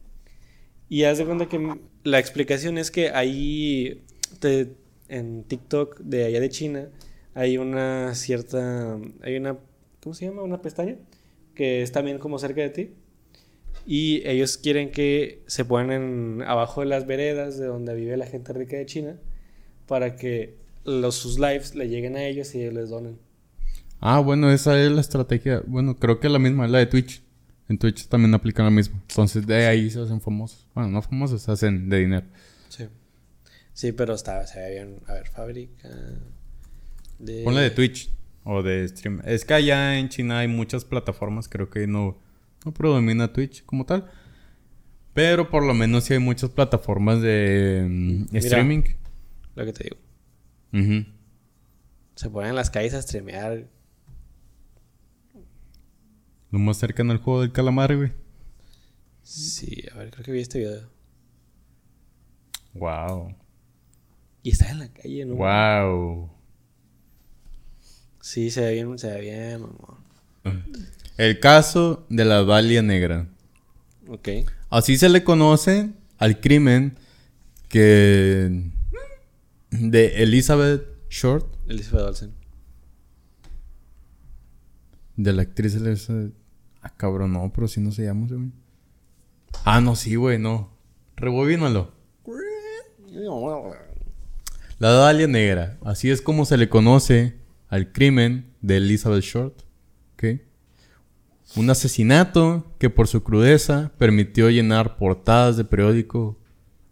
Y haz de cuenta que la explicación es que ahí te- en TikTok de allá de China hay una cierta, hay una, ¿cómo se llama? Una pestaña que está bien como cerca de ti. Y ellos quieren que se pongan abajo de las veredas de donde vive la gente rica de China para que los, sus lives le lleguen a ellos y ellos les donen. Ah, bueno, esa es la estrategia. Bueno, creo que la misma, la de Twitch. En Twitch también aplican la misma. Entonces, de ahí se hacen famosos. Bueno, no famosos, se hacen de dinero. Sí. Sí, pero está, se ve bien. A ver, fábrica de... Ponle de Twitch o de stream. Es que allá en China hay muchas plataformas, creo que no, no predomina Twitch como tal. Pero por lo menos sí hay muchas plataformas de mm, Mira. streaming. Lo que te digo. Se ponen en las calles a streamear. Lo más cercano al juego del calamar, güey. Sí, a ver, creo que vi este video. Wow. Y está en la calle, ¿no? Wow. Sí, se ve bien, se ve bien, mamá. El caso de la Dalia Negra. Ok. Así se le conoce al crimen que de Elizabeth Short, Elizabeth Olsen. de la actriz Elizabeth. Ah, cabrón, no, pero si no se llama, güey. Ah, no, sí, güey, no. Rebobínalo. La Dalia Negra. Así es como se le conoce al crimen de Elizabeth Short. Un asesinato que por su crudeza permitió llenar portadas de periódico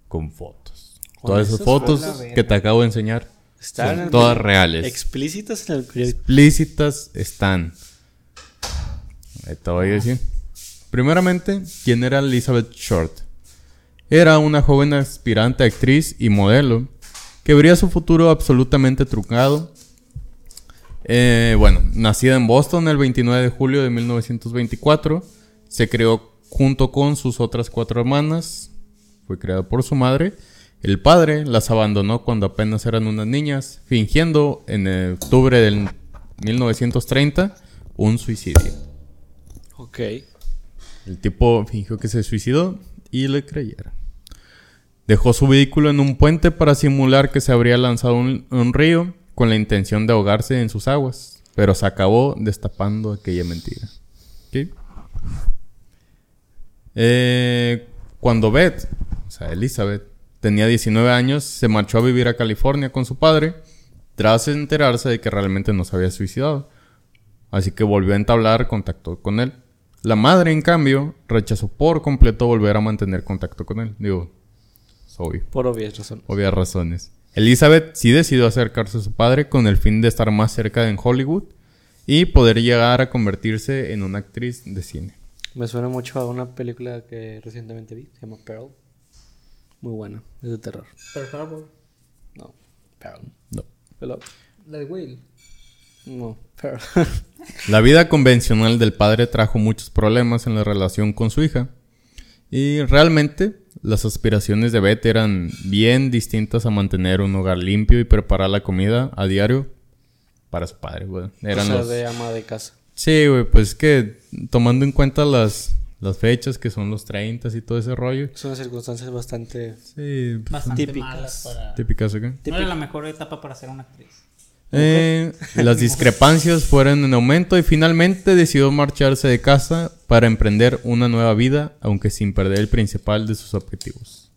con fotos. Todas esas fotos que te acabo de enseñar Están son todas reales. Explícitas en el. Explícitas están. Ahí te voy a decir. Primeramente, ¿quién era Elizabeth Short? Era una joven aspirante actriz y modelo que vería su futuro absolutamente truncado. Eh, bueno, nacida en Boston el 29 de julio de 1924, se creó junto con sus otras cuatro hermanas. Fue creada por su madre. El padre las abandonó cuando apenas eran unas niñas, fingiendo en octubre del 1930 un suicidio. Ok. El tipo fingió que se suicidó y le creyeron. Dejó su vehículo en un puente para simular que se habría lanzado un, a un río con la intención de ahogarse en sus aguas, pero se acabó destapando aquella mentira. ¿Ok? Eh, cuando Beth, o sea, Elizabeth, tenía 19 años, se marchó a vivir a California con su padre, tras enterarse de que realmente no se había suicidado. Así que volvió a entablar contacto con él. La madre, en cambio, rechazó por completo volver a mantener contacto con él. Digo, es obvio, Por obvias razones. obvias razones. Elizabeth sí decidió acercarse a su padre con el fin de estar más cerca en Hollywood y poder llegar a convertirse en una actriz de cine. Me suena mucho a una película que recientemente vi. Se llama Pearl. Muy buena. Es de terror. Pearl Harbor. No. Pearl. No. Hello. La de Will. No. Pearl. La vida convencional del padre trajo muchos problemas en la relación con su hija. Y realmente las aspiraciones de Beth eran bien distintas a mantener un hogar limpio y preparar la comida a diario para su padre, güey. Eran o sea, los... de ama de casa. Sí, güey, pues es que tomando en cuenta las, las fechas que son los 30 y todo ese rollo. Son circunstancias bastante... Sí, pues, Bastante Típicas. malas para... típicas acá. No era la mejor etapa para ser una actriz. Eh, las discrepancias fueron en aumento y finalmente decidió marcharse de casa para emprender una nueva vida, aunque sin perder el principal de sus objetivos.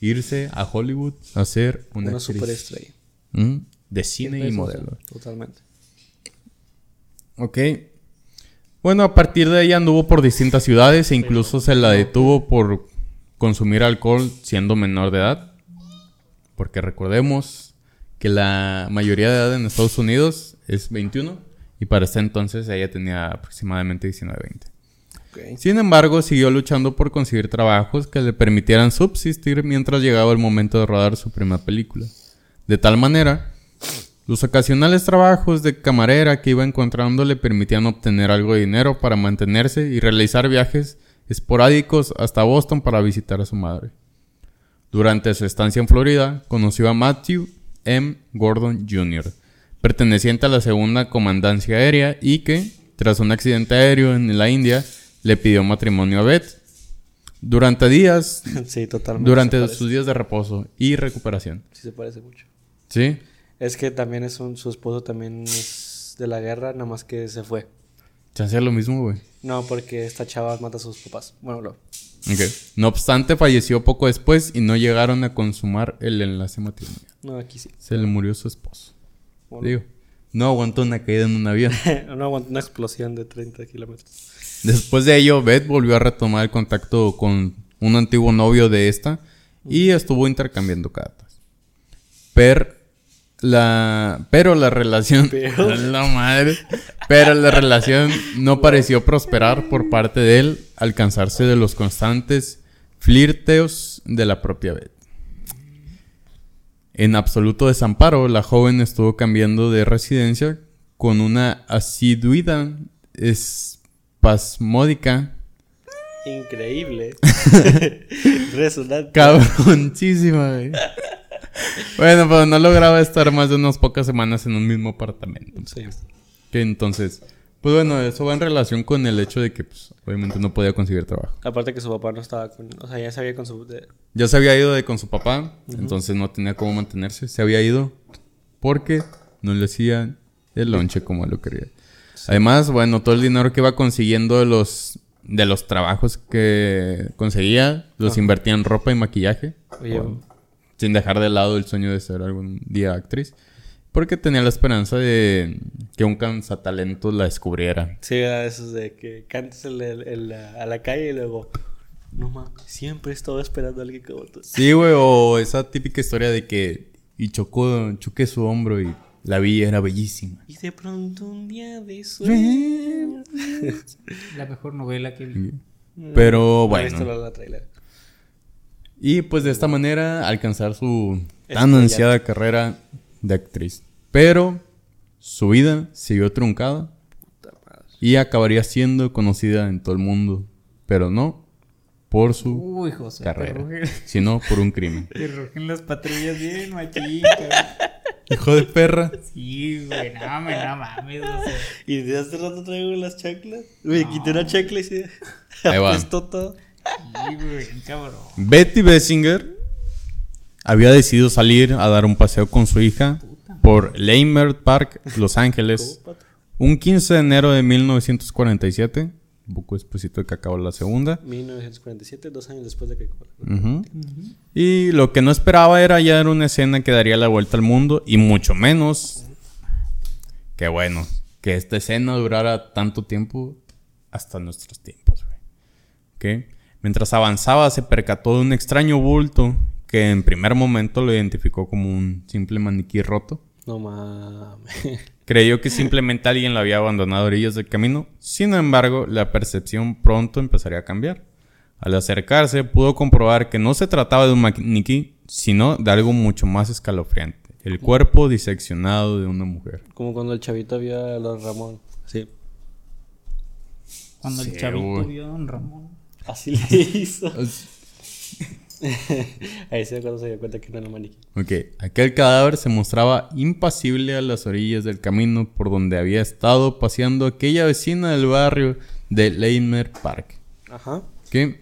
Irse a Hollywood a ser una, Una, superestrella. Mm, de cine y modelo. Totalmente. Ok. Bueno, a partir de ahí anduvo por distintas ciudades e incluso se la detuvo por consumir alcohol siendo menor de edad. Porque recordemos que la mayoría de edad en Estados Unidos es 21 y para ese entonces ella tenía aproximadamente 19-20. Ok. Sin embargo, siguió luchando por conseguir trabajos que le permitieran subsistir mientras llegaba el momento de rodar su primera película. De tal manera, los ocasionales trabajos de camarera que iba encontrando le permitían obtener algo de dinero para mantenerse y realizar viajes esporádicos hasta Boston para visitar a su madre. Durante su estancia en Florida, conoció a Matthew M. Gordon Jr., perteneciente a la segunda comandancia aérea y que, tras un accidente aéreo en la India, le pidió matrimonio a Beth. Durante días, sí, totalmente. durante parece. sus días de reposo y recuperación. Sí, se parece mucho. ¿Sí? Es que también es un... Su esposo también es de la guerra, nada más que se fue. Hacía lo mismo, güey. No, porque esta chava mata a sus papás. Bueno, lo... No obstante, falleció poco después y no llegaron a consumar el enlace matrimonial. No, aquí sí. Se le murió su esposo. Bueno. Digo, no aguantó una caída en un avión. no aguantó una explosión de 30 kilómetros. Después de ello, Beth volvió a retomar el contacto con un antiguo novio de esta y estuvo intercambiando cartas. Per la pero la relación Pero. la madre, pero la relación no pareció prosperar por parte de él, al cansarse de los constantes flirteos de la propia Beth. En absoluto desamparo, la joven estuvo cambiando de residencia con una asiduidad espasmódica, Increíble. Resonante. cabroncísima, güey. Bueno, pero no lograba estar más de unas pocas semanas en un mismo apartamento. Sí. Que entonces, pues bueno, eso va en relación con el hecho de que, pues, obviamente no podía conseguir trabajo. Aparte que su papá no estaba con... O sea, ya sabía con su... de- Ya se había ido de con su papá, entonces no tenía cómo mantenerse. Se había ido porque no le hacía el lonche como lo quería. Además, bueno, todo el dinero que iba consiguiendo de los, de los trabajos que conseguía, los Ajá. invertía en ropa y maquillaje. Oye, sin dejar de lado el sueño de ser algún día actriz. Porque tenía la esperanza de que un cansatalento la descubriera. Sí, era de esos de que cantes la- en la- a la calle y luego... No mames, siempre he estado esperando a alguien como tú. Sí, güey, o esa típica historia de que y chocó, choqué su hombro y la vi y era bellísima. Y de pronto un día de sueño... La mejor novela que vi. Pero No he visto bueno. la, la trailer. Y pues de esta manera alcanzar su tan ansiada carrera de actriz. Pero su vida siguió truncada y acabaría siendo conocida en todo el mundo. Pero no por su Uy, José. carrera, sino por un crimen. te rugen las patrullas bien, machín. Hijo de perra. Sí, güey, no mames, no mames, o sea. Y de hace rato traigo las chanclas. Güey, quité una chancla y se Ahí va. apestó todo. Sí, güey, cabrón. Betty Bessinger había decidido salir a dar un paseo con su hija por Leimert Park, Los Ángeles, un 15 de enero de 1947, un poco después de que acabó la segunda. 1947, dos años después de que... Ujú. Y lo que no esperaba era hallar una escena que daría la vuelta al mundo y mucho menos que bueno, que esta escena durara tanto tiempo hasta nuestros tiempos. güey. ¿Ok? Mientras avanzaba se percató de un extraño bulto que en primer momento lo identificó como un simple maniquí roto. No mames. Creyó que simplemente alguien lo había abandonado a orillas del camino. Sin embargo, la percepción pronto empezaría a cambiar. Al acercarse, pudo comprobar que no se trataba de un maniquí, sino de algo mucho más escalofriante. El cuerpo diseccionado de una mujer. Como cuando el chavito vio a los Ramón. Sí. Cuando el chavito vio a Don Ramón. Así le hizo. Ahí se dio cuando se dio cuenta que no era un maniquí. Ok, aquel cadáver se mostraba impasible a las orillas del camino por donde había estado paseando aquella vecina del barrio de Leimer Park. Ajá. Ok,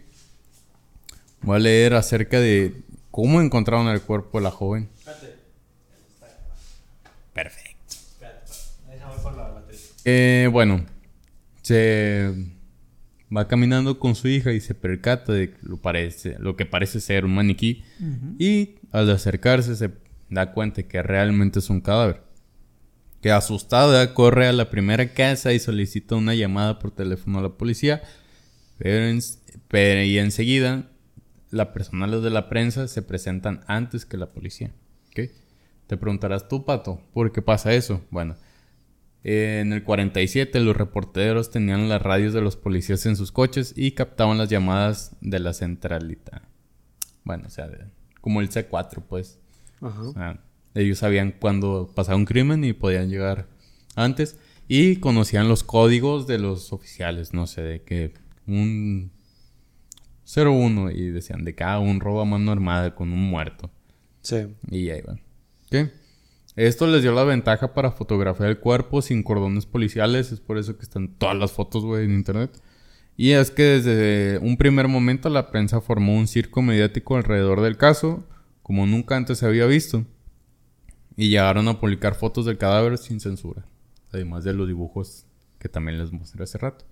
voy a leer acerca de cómo encontraron el cuerpo de la joven. Perfecto. Eh, bueno, se va caminando con su hija y se percata de lo, parece, lo que parece ser un maniquí. Y al acercarse se da cuenta que realmente es un cadáver. Que asustada corre a la primera casa y solicita una llamada por teléfono a la policía. Pero, en- pero- y enseguida, la personal de la prensa se presentan antes que la policía. ¿ok? Te preguntarás tú, Pato, ¿por qué pasa eso? Bueno, eh, en el 47 los reporteros tenían las radios de los policías en sus coches y captaban las llamadas de la centralita. Bueno, o sea, de- como el C4, pues. Ajá. O sea, ellos sabían cuándo pasaba un crimen y podían llegar antes. Y conocían los códigos de los oficiales, no sé, de que un 01 y decían de cada un robo a mano armada con un muerto. Sí. Y ahí van. ¿Qué? Esto les dio la ventaja para fotografiar el cuerpo sin cordones policiales. Es por eso que están todas las fotos, güey, en internet. Y es que desde un primer momento la prensa formó un circo mediático alrededor del caso, como nunca antes se había visto. Y llegaron a publicar fotos del cadáver sin censura. Además de los dibujos que también les mostré hace rato.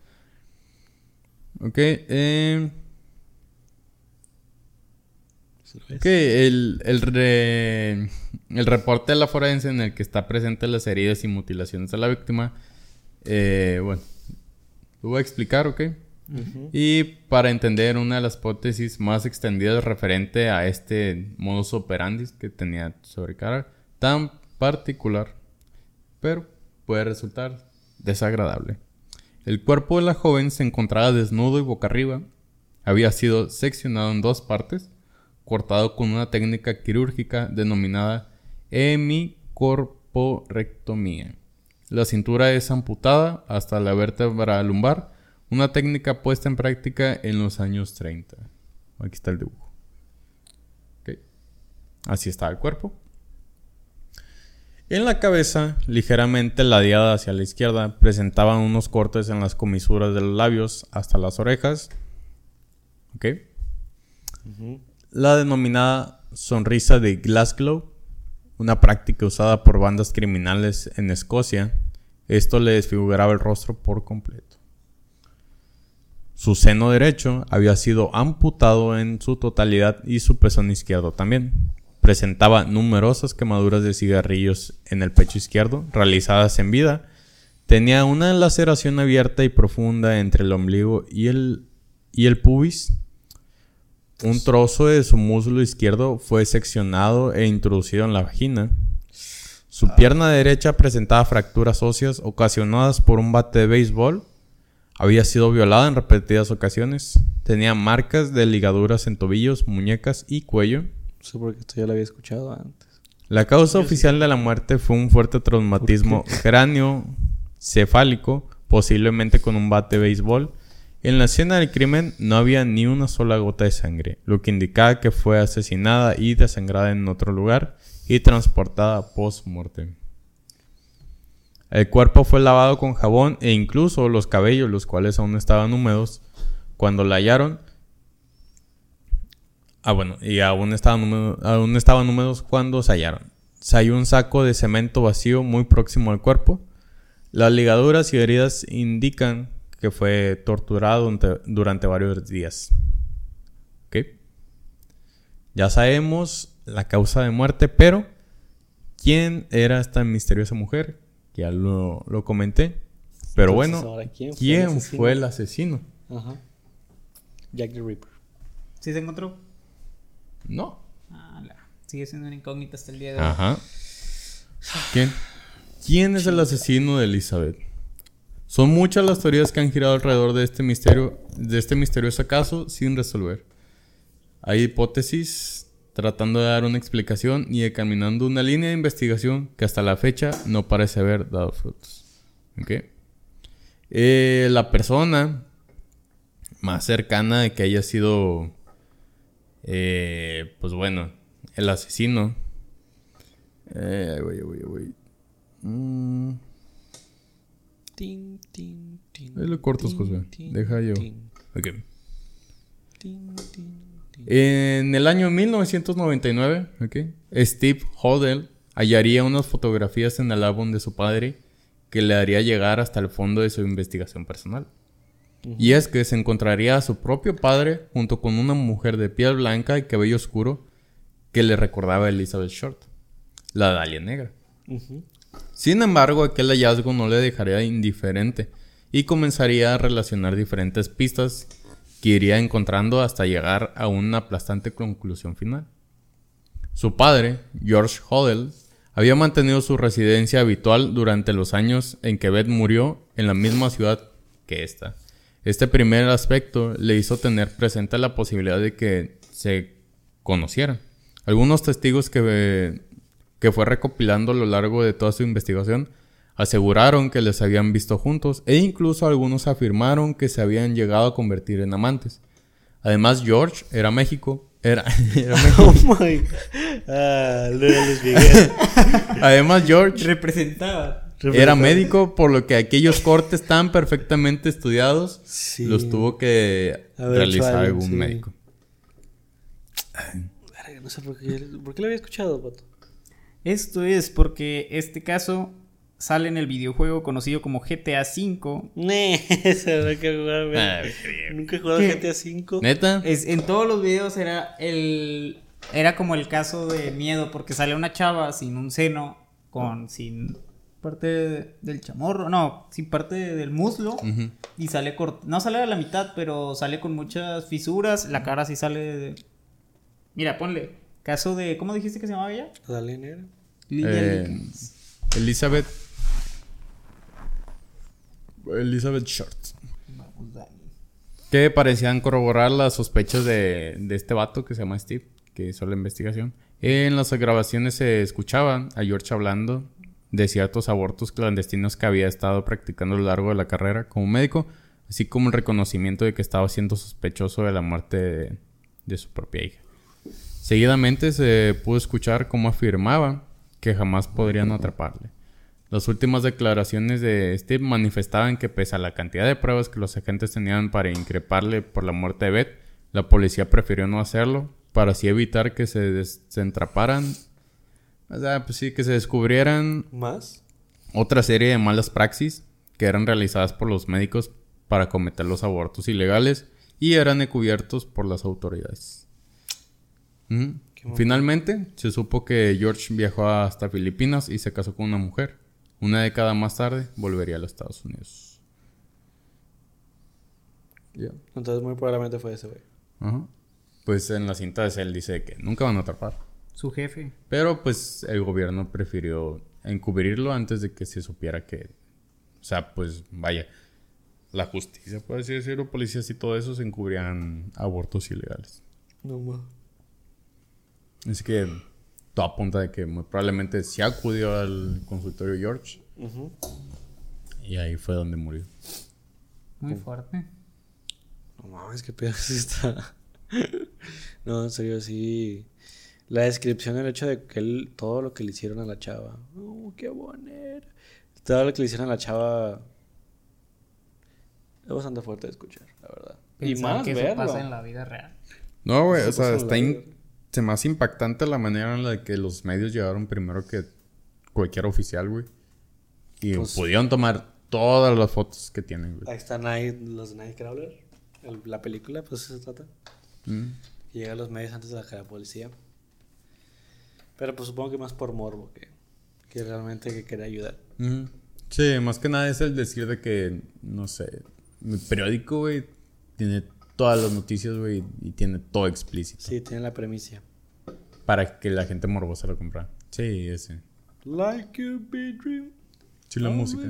Ok, eh... Ok, el, el, re- el reporte de la forense en el que está presente las heridas y mutilaciones de la víctima. eh, bueno, lo voy a explicar, ¿ok? Y para entender una de las hipótesis más extendidas referente a este modus operandi que tenía sobre cara tan particular, pero puede resultar desagradable. El cuerpo de la joven se encontraba desnudo y boca arriba. Había sido seccionado en dos partes, cortado con una técnica quirúrgica denominada hemicorporectomía. La cintura es amputada hasta la vértebra lumbar, una técnica puesta en práctica en los años 30. Aquí está el dibujo. Así está el cuerpo. En la cabeza, ligeramente ladeada hacia la izquierda, presentaban unos cortes en las comisuras de los labios hasta las orejas. ¿Ok? La denominada sonrisa de Glasgow, una práctica usada por bandas criminales en Escocia, esto le desfiguraba el rostro por completo. Su seno derecho había sido amputado en su totalidad y su pezón izquierdo también. Presentaba numerosas quemaduras de cigarrillos en el pecho izquierdo, realizadas en vida. Tenía una laceración abierta y profunda entre el ombligo y el, y el pubis. Un trozo de su muslo izquierdo fue seccionado e introducido en la vagina. Su pierna derecha presentaba fracturas óseas ocasionadas por un bate de béisbol. Había sido violada en repetidas ocasiones. Tenía marcas de ligaduras en tobillos, muñecas y cuello. No sé por qué esto ya lo había escuchado antes. La causa oficial de la muerte fue un fuerte traumatismo cráneo-cefálico, posiblemente con un bate de béisbol. En la escena del crimen no había ni una sola gota de sangre, lo que indicaba que fue asesinada y desangrada en otro lugar y transportada post-mortem. El cuerpo fue lavado con jabón e incluso los cabellos, los cuales aún estaban húmedos, cuando la hallaron. Ah, bueno, y aún estaban, húmedos, aún estaban húmedos cuando se hallaron. Se halló un saco de cemento vacío muy próximo al cuerpo. Las ligaduras y heridas indican que fue torturado durante, durante varios días. ¿Ok? Ya sabemos la causa de muerte, pero ¿quién era esta misteriosa mujer? Ya lo, lo comenté. Pero Entonces, bueno, ahora, ¿quién fue el ¿quién asesino? fue el asesino? Ajá. Jack the Ripper. ¿Sí se encontró? No. Ah, la- Sigue siendo una incógnita hasta el día de hoy. Ajá. ¿Quién? ¿Quién es el asesino de Elizabeth? Son muchas las teorías que han girado alrededor de este misterio, de este misterioso caso sin resolver. Hay hipótesis tratando de dar una explicación y examinando una línea de investigación que hasta la fecha no parece haber dado frutos. ¿Ok? Eh, la persona más cercana de que haya sido Eh, pues bueno, el asesino. Eh, ahí voy. Mm, Tin, tin, tin, ahí lo cortas, tin, José. tin, Deja yo. Ok. En el año 1999, ok, Steve Hodel hallaría unas fotografías en el álbum de su padre que le haría llegar hasta el fondo de su investigación personal. Y es que se encontraría a su propio padre junto con una mujer de piel blanca y cabello oscuro que le recordaba a Elizabeth Short, la Dalia Negra. Sin embargo, aquel hallazgo no le dejaría indiferente y comenzaría a relacionar diferentes pistas que iría encontrando hasta llegar a una aplastante conclusión final. Su padre, George Hodel, había mantenido su residencia habitual durante los años en que Beth murió en la misma ciudad que esta. Este primer aspecto le hizo tener presente la posibilidad de que se conocieran. Algunos testigos que, que fue recopilando a lo largo de toda su investigación aseguraron que les habían visto juntos e incluso algunos afirmaron que se habían llegado a convertir en amantes. Además, George era México. Era, era México. Oh my. Ah, Luis Miguel. Además, George Representaba. era médico, por lo que aquellos cortes tan perfectamente estudiados Sí. los tuvo que realizar algún sí. médico. Verga, No sé por qué, por qué lo había escuchado, pato. Esto es porque este caso sale en el videojuego conocido como GTA V. Nee, ese no hay que jugar, güey. Ah, Nunca he jugado ¿Qué? GTA V. ¿Neta? Es, en todos los videos era el era como el caso de miedo porque sale una chava sin un seno con sin parte de- del chamorro, no, sin parte del muslo y sale cort no sale a la mitad, pero sale con muchas fisuras, la cara sí sale de Mira, ponle caso de ¿cómo dijiste que se llamaba ella? Dale, negra. Eh. Elizabeth. Elizabeth Short. Vamos, Dani. Que parecían corroborar las sospechas de, de este vato que se llama Steve, que hizo la investigación. En las grabaciones se escuchaba a George hablando de ciertos abortos clandestinos que había estado practicando a lo largo de la carrera como médico, así como el reconocimiento de que estaba siendo sospechoso de la muerte de, de su propia hija. Seguidamente se pudo escuchar cómo afirmaba que jamás podrían atraparle. Las últimas declaraciones de Steve manifestaban que pese a la cantidad de pruebas que los agentes tenían para increparle por la muerte de Beth, la policía prefirió no hacerlo para así evitar que se desentraparan, o sea, pues sí, que se descubrieran ¿Más? otra serie de malas praxis que eran realizadas por los médicos para cometer los abortos ilegales y eran encubiertos por las autoridades. Finalmente, se supo que George viajó hasta Filipinas y se casó con una mujer. Una década más tarde, volvería a los Estados Unidos. Ya. Entonces, muy probablemente fue ese, güey. Ajá. Pues en la cinta de él dice que nunca van a atrapar. Su jefe. Pero pues el gobierno prefirió encubrirlo antes de que se supiera que... O sea, pues vaya, la justicia, por así decirlo, policías y todo eso se encubrían abortos ilegales. No más. Así que todo apunta de que muy probablemente sí acudió al consultorio George y ahí fue donde murió. Muy fuerte. No mames, qué pedo está. no, en serio, sí. La descripción, el hecho de que él, todo lo que le hicieron a la chava. Oh, qué bonero. Todo lo que le hicieron a la chava. Es bastante fuerte de escuchar, la verdad. y más que eso verlo. pasa en la vida real. No, güey, o Eso sea, está in-. Se me hace impactante la manera en la que los medios llegaron primero que cualquier oficial, güey. Y Pues- pudieron tomar todas las fotos que tienen, güey. Ahí está Night, los Nightcrawler. el- la película, pues eso se trata. Mm. Llega a los medios antes de la, policía. Pero pues supongo que más por morbo que, que realmente que quería ayudar. Sí, más que nada es el decir de que, no sé, el periódico, güey, tiene todas las noticias, güey, y tiene todo explícito. Sí, tiene la premisa. Para que la gente morbosa lo compra. Sí, ese. Like a big dream. Sí, la música.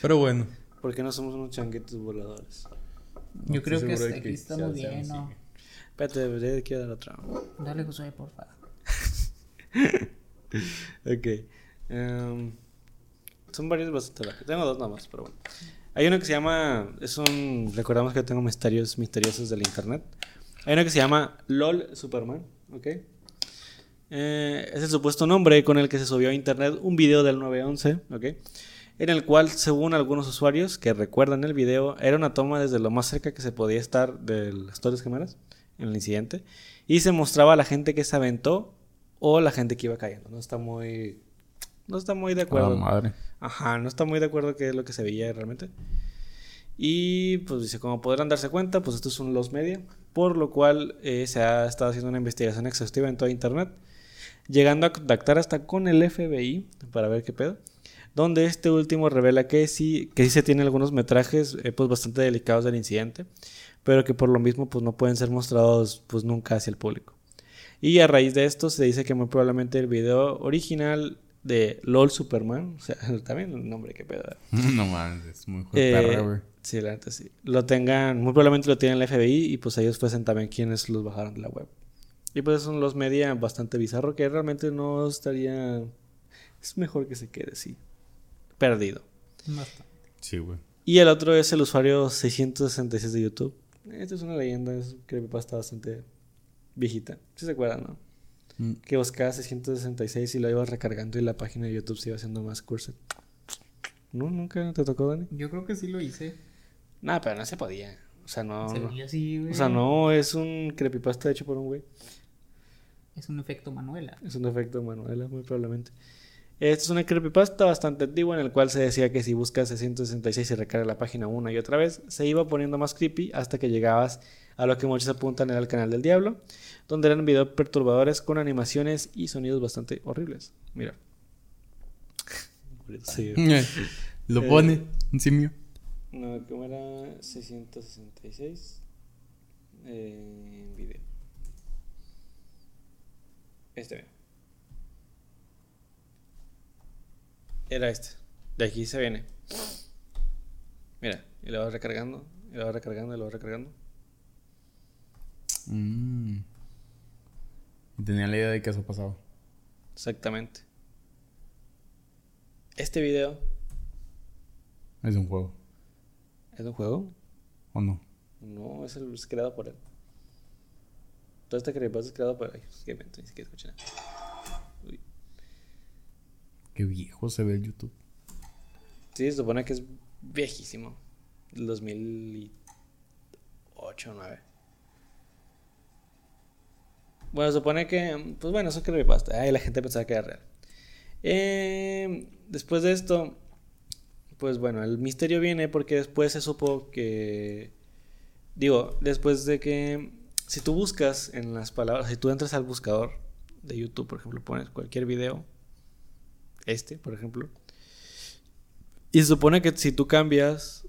Pero bueno. ¿Por qué no somos unos changuitos voladores? No Yo creo que de aquí que estamos bien. ¿no? Espérate, debería quiero dar otra. Dale, Josué, por favor. Ok. Em, son varios bastante. Tengo dos nada más, pero bueno. Hay uno que se llama. Es un. Recordamos que tengo misterios misteriosos del internet. Hay uno que se llama LOL Superman. ¿Ok? Eh, es el supuesto nombre con el que se subió a internet un video del 911. ¿Ok? En el cual, según algunos usuarios que recuerdan el video, era una toma desde lo más cerca que se podía estar de las Torres Gemelas en el incidente. Y se mostraba a la gente que se aventó o la gente que iba cayendo. No está muy. No está muy de acuerdo. la madre. Ajá, no está muy de acuerdo qué es lo que se veía realmente. Y pues dice, como podrán darse cuenta, pues estos son los media, por lo cual eh, se ha estado haciendo una investigación exhaustiva en toda internet, llegando a contactar hasta con el FBI para ver qué pedo, donde este último revela que sí, que sí se tienen algunos metrajes eh, pues bastante delicados del incidente, pero que por lo mismo pues no pueden ser mostrados pues nunca hacia el público. Y a raíz de esto se dice que muy probablemente el video original de LOL Superman, o sea, también el nombre que pedo. no mames, es muy Eh, perra, güey. sí, la neta sí. Lo tengan, muy probablemente lo tienen el FBI y pues ellos fuesen también quienes los bajaron de la web. Y pues son los media bastante bizarro que realmente no estaría... Es mejor que se quede así. Perdido. Bastante. Sí, güey. Y el otro es el usuario 666 de YouTube. Esta es una leyenda, es un creepypasta bastante viejita. Si se acuerdan, ¿no? Mm. Que buscaba 666 y lo ibas recargando y la página de YouTube se iba haciendo más cursed. ¿No? ¿Nunca te tocó, Dani? Yo creo que sí lo hice. Nah, pero no se podía. O sea, no. Se no. así, güey. O sea, no es un creepypasta hecho por un güey. Es un efecto Manuela. Es un efecto Manuela, muy probablemente. Esta es una creepypasta bastante antigua en el cual se decía que si buscas 666 y recargas la página una y otra vez, se iba poniendo más creepy hasta que llegabas a lo que muchos apuntan era el canal del diablo, donde eran videos perturbadores con animaciones y sonidos bastante horribles. Mira. Sí. Lo Eh, pone, un simio. No, ¿cómo era? 666 eh, en video. Este, mira. Era este. De aquí se viene. Mira, y lo va recargando, y lo va recargando, y lo va recargando. Mm. Y Tenía la idea de que eso pasaba. Exactamente. Este video Es un juego. es un juego. ¿O no? No, es, el, es creado por él. Todo este creepypasta es creado por él. Es que ni siquiera escuché nada. Qué viejo se ve el YouTube. Sí, se supone que es viejísimo. Del 2008 o 9. Bueno, se supone que, pues bueno, eso creepypasta. Ay, la gente pensaba que era real. Eh, después de esto, pues bueno, el misterio viene porque después se supo que, digo, después de que, si tú buscas en las palabras, si tú entras al buscador de YouTube, por ejemplo, pones cualquier video, este, por ejemplo, y se supone que si tú cambias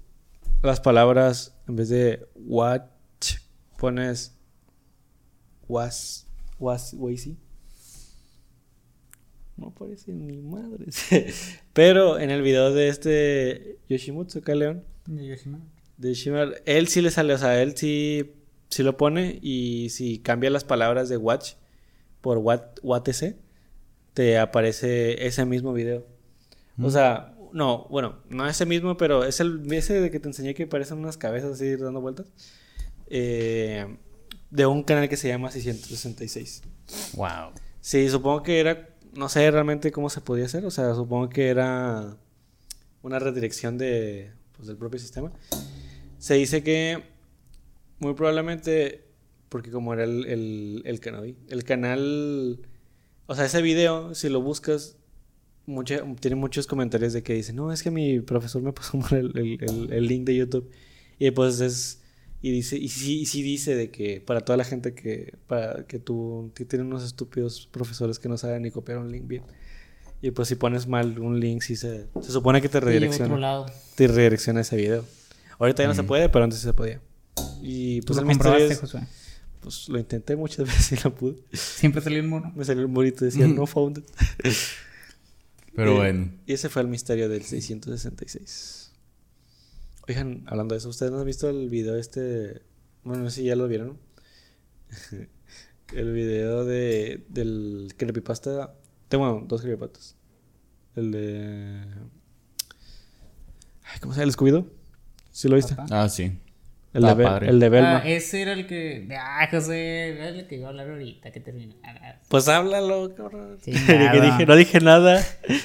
las palabras, en vez de watch, pones was, was, wazy. No aparece ni madres. Pero en el video de este Yoshimutsu Kaleon, de Shimmer, él sí le sale, o sea, él sí, sí lo pone y si cambia las palabras de watch por what, WTC, te aparece ese mismo video. O sea, no, bueno, no ese mismo, pero es el ese de que te enseñé que parecen unas cabezas así dando vueltas. Eh, de un canal que se llama 666. Wow. Sí, supongo que era, no sé realmente cómo se podía hacer, o sea, supongo que era una redirección de, pues, del propio sistema. Se dice que muy probablemente, porque como era el, el, el canal, el canal, o sea, ese video, si lo buscas, mucha- tiene muchos comentarios de que dicen, no, es que mi profesor me pasó mal el, el- el- el link de YouTube. Y pues es, y dice, y sí, y sí dice de que para toda la gente que, para que tú, que tienen unos estúpidos profesores que no saben ni copiar un link bien. Y pues si pones mal un link, sí se, se supone que te redirecciona, lado. te redirecciona ese video. Ahorita ya no se puede, pero antes sí se podía. Y Tú pues lo el misterio es. Pues lo intenté muchas veces y no pude. Siempre salió un mono. Me salió un bonito decía no found. it". Pero Eh, bueno. Y ese fue el misterio del 666. Oigan, hablando de eso, ¿ustedes no han visto el video este? Bueno, no sé si ya lo vieron. el video de, del creepypasta. Tengo dos creepypastas. El de. Ay, ¿Cómo se llama? ¿El Scooby-Doo? ¿Sí lo viste? Ah, sí. El de, padre. el de Belma. Ah, ese era el que. Ah, José, era el que iba a hablar ahorita que termina. Ah, Pues háblalo, cabrón. Dije, no dije nada.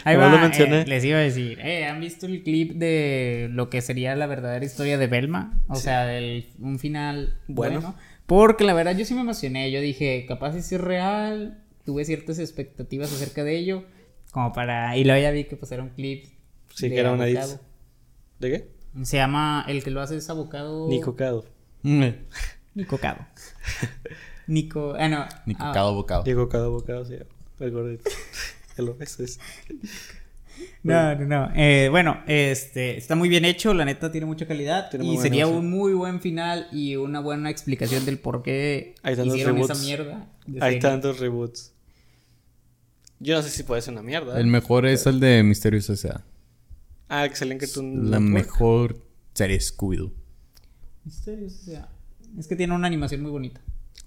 Ahí va, lo mencioné. eh, les iba a decir, eh, ¿han visto el clip de lo que sería la verdadera historia de Belma? O sea, del, un final Bueno. bueno. Porque la verdad yo sí me emocioné, yo dije, capaz si es real, tuve ciertas expectativas acerca de ello, como para... Y luego ya vi que pues era un clip. Sí, que era una. ¿De qué? Se llama, el que lo hace es abocado... Nico Cado. Mm, Nico Cado. Nico, ah no. Ni ah, cocado bocado. Nico Cado Bocado, sí. El gordito. El obeso es. No, no, no. Eh, bueno, este está muy bien hecho, la neta tiene mucha calidad Tiene y sería un muy buen final y una buena explicación del por qué hicieron esa reboots. mierda. Hay serie. tantos reboots. Yo no sé si puede ser una mierda. ¿eh? El mejor es el de Misterios S.A. Ah, excelente que tú. La mejor serie Scooby-Doo. Misterios, o sea, es que tiene una animación muy bonita.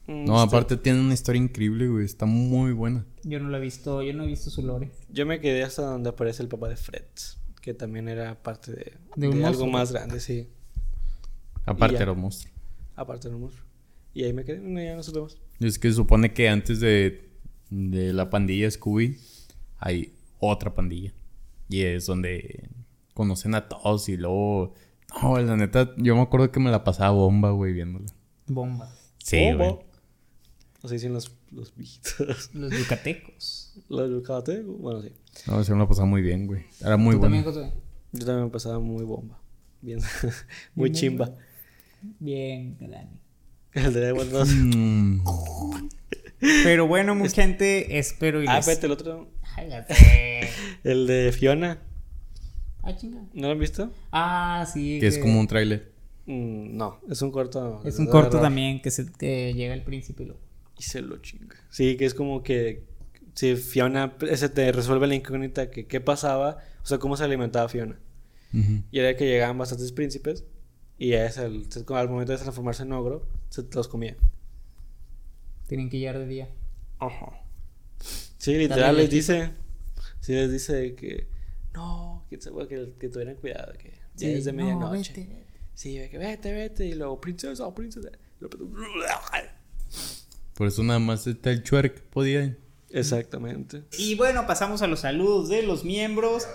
Mm, No, aparte tiene una historia increíble, güey. Está muy buena. Yo no la he visto, yo no he visto su lore. Yo me quedé hasta donde aparece el papá de Fred. Que también era parte de, De un de algo monstruo. más grande, sí. Aparte ya. de los monstruos. Aparte del monstruo. Y ahí me quedé. No, ya no supimos. Y Es que se supone que antes de, de la pandilla Scooby hay otra pandilla. Y es donde conocen a todos y luego... No, la neta, yo me acuerdo que me la pasaba bomba, güey, viéndola. Bomba. Sí, güey. O sea, dicen los, los viejitos. Los yucatecos. los Lucate. Bueno, sí. No, se me la pasaba muy bien, güey. Era muy ¿Tú buena. también, José? Yo también me pasaba muy bomba. Bien. muy Bien chimba. Bien, Dani. El de dos. Mm. Pero bueno, mucha gente, espero y Ah, les... vete, el otro. Ay. El de Fiona. Ah, chinga. ¿No lo han visto? Ah, sí. Que es como un tráiler. Mm, no, es un corto. Es un corto también que, se, que llega el príncipe y lo... Y se lo chinga. Sí, que es como que. Si Fiona. Ese te resuelve la incógnita que qué pasaba. O sea, cómo se alimentaba Fiona. Y era que llegaban bastantes príncipes. Y a ese, al, al momento de transformarse en ogro, se los comía. Tienen que llegar de día. Ajá. Sí, literal les dice. Sí, les dice que. No, que, se- que, que tuvieran cuidado. Que ya es de no, medianoche. vete. Sí, que vete, vete. Y luego, princesa, princesa. Por eso nada más está el chuerk podía. Exactamente. Y bueno, pasamos a los saludos de los miembros.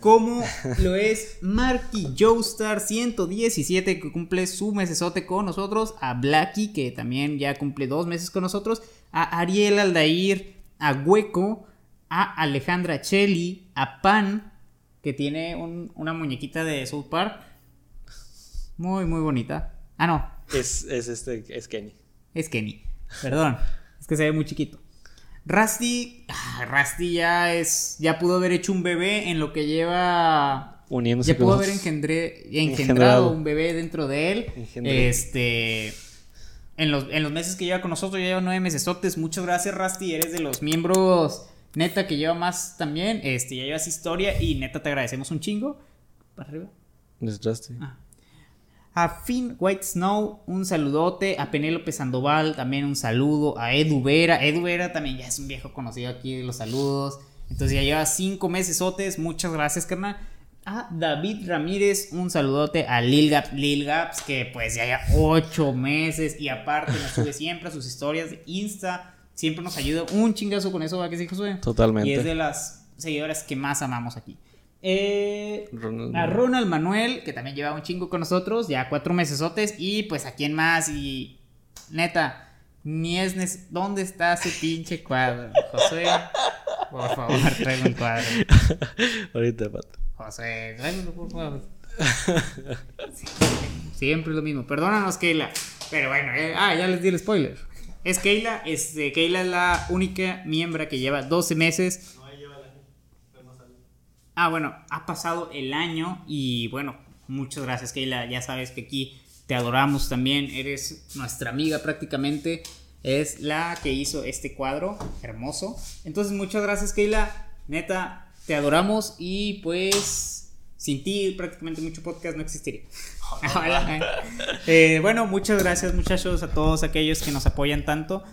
Como lo es Marky Joestar 117 que cumple su mesesote con nosotros, a Blacky que también ya cumple dos meses con nosotros, a Ariel Aldair, a Hueco, a Alejandra Cheli, a Pan que tiene un- una muñequita de South Park muy muy bonita. Ah no, Es, es este, es Kenny. es Kenny. Perdón, es que se ve muy chiquito. Rusty, ah, Rusty ya es, ya pudo haber hecho un bebé en lo que lleva, Uniéndose ya pudo haber engendré- engendrado Engendrado. un bebé dentro de él. Engendré. Este, en los, en los meses que lleva con nosotros ya lleva nueve mesesotes. Muchas gracias Rusty, eres de los miembros neta que lleva más también. Este, ya llevas historia y neta te agradecemos un chingo. Para arriba. Desgaste. Ah. A Finn White Snow, un saludote. A Penélope Sandoval, también un saludo. A Edu Vera. Edu Vera también ya es un viejo conocido aquí de los saludos. Entonces ya lleva cinco meses sotes. Muchas gracias, carnal. A David Ramírez, un saludote. A Lil Gaps, Lil Gaps, que pues ya lleva ocho meses. Y aparte nos sube siempre a sus historias de Insta. Siempre nos ayuda un chingazo con eso, ¿va que sí, Josué? Totalmente. Y es de las seguidoras que más amamos aquí. Eh, Ronald a. Ronald Manuel, que también lleva un chingo con nosotros, ya cuatro mesesotes. Y pues a quién más. Y neta, ni es. ¿Dónde está ese pinche cuadro? José, por favor, tráeme el cuadro. Ahorita, pato. José, tráemelo, por favor. Siempre lo mismo. Perdónanos, Keila. Pero bueno, eh, ah, ya les di el spoiler. Es Keila, este, Keila es la única miembro que lleva 12 meses. Ah, bueno, ha pasado el año y bueno, muchas gracias, Keila. Ya sabes que aquí te adoramos también. Eres nuestra amiga prácticamente. Es la que hizo este cuadro hermoso. Entonces, muchas gracias, Keila. Neta, te adoramos y pues sin ti prácticamente mucho podcast no existiría. Hola, eh. Bueno, muchas gracias muchachos a todos aquellos que nos apoyan tanto.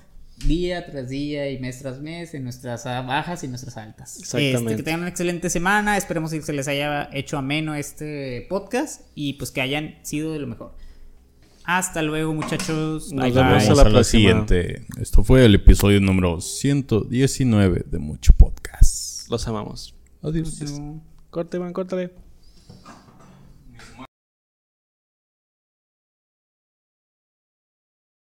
día tras día y mes tras mes en nuestras bajas y nuestras altas. Exactamente. Este, que tengan una excelente semana. Esperemos que se les haya hecho ameno este podcast y pues que hayan sido de lo mejor. Hasta luego, muchachos. Nos Bye, vemos bye. a la a la próxima. siguiente. Esto fue el episodio número 119 de Mucho Podcast. Los amamos. Adiós. Corte, man, córtale.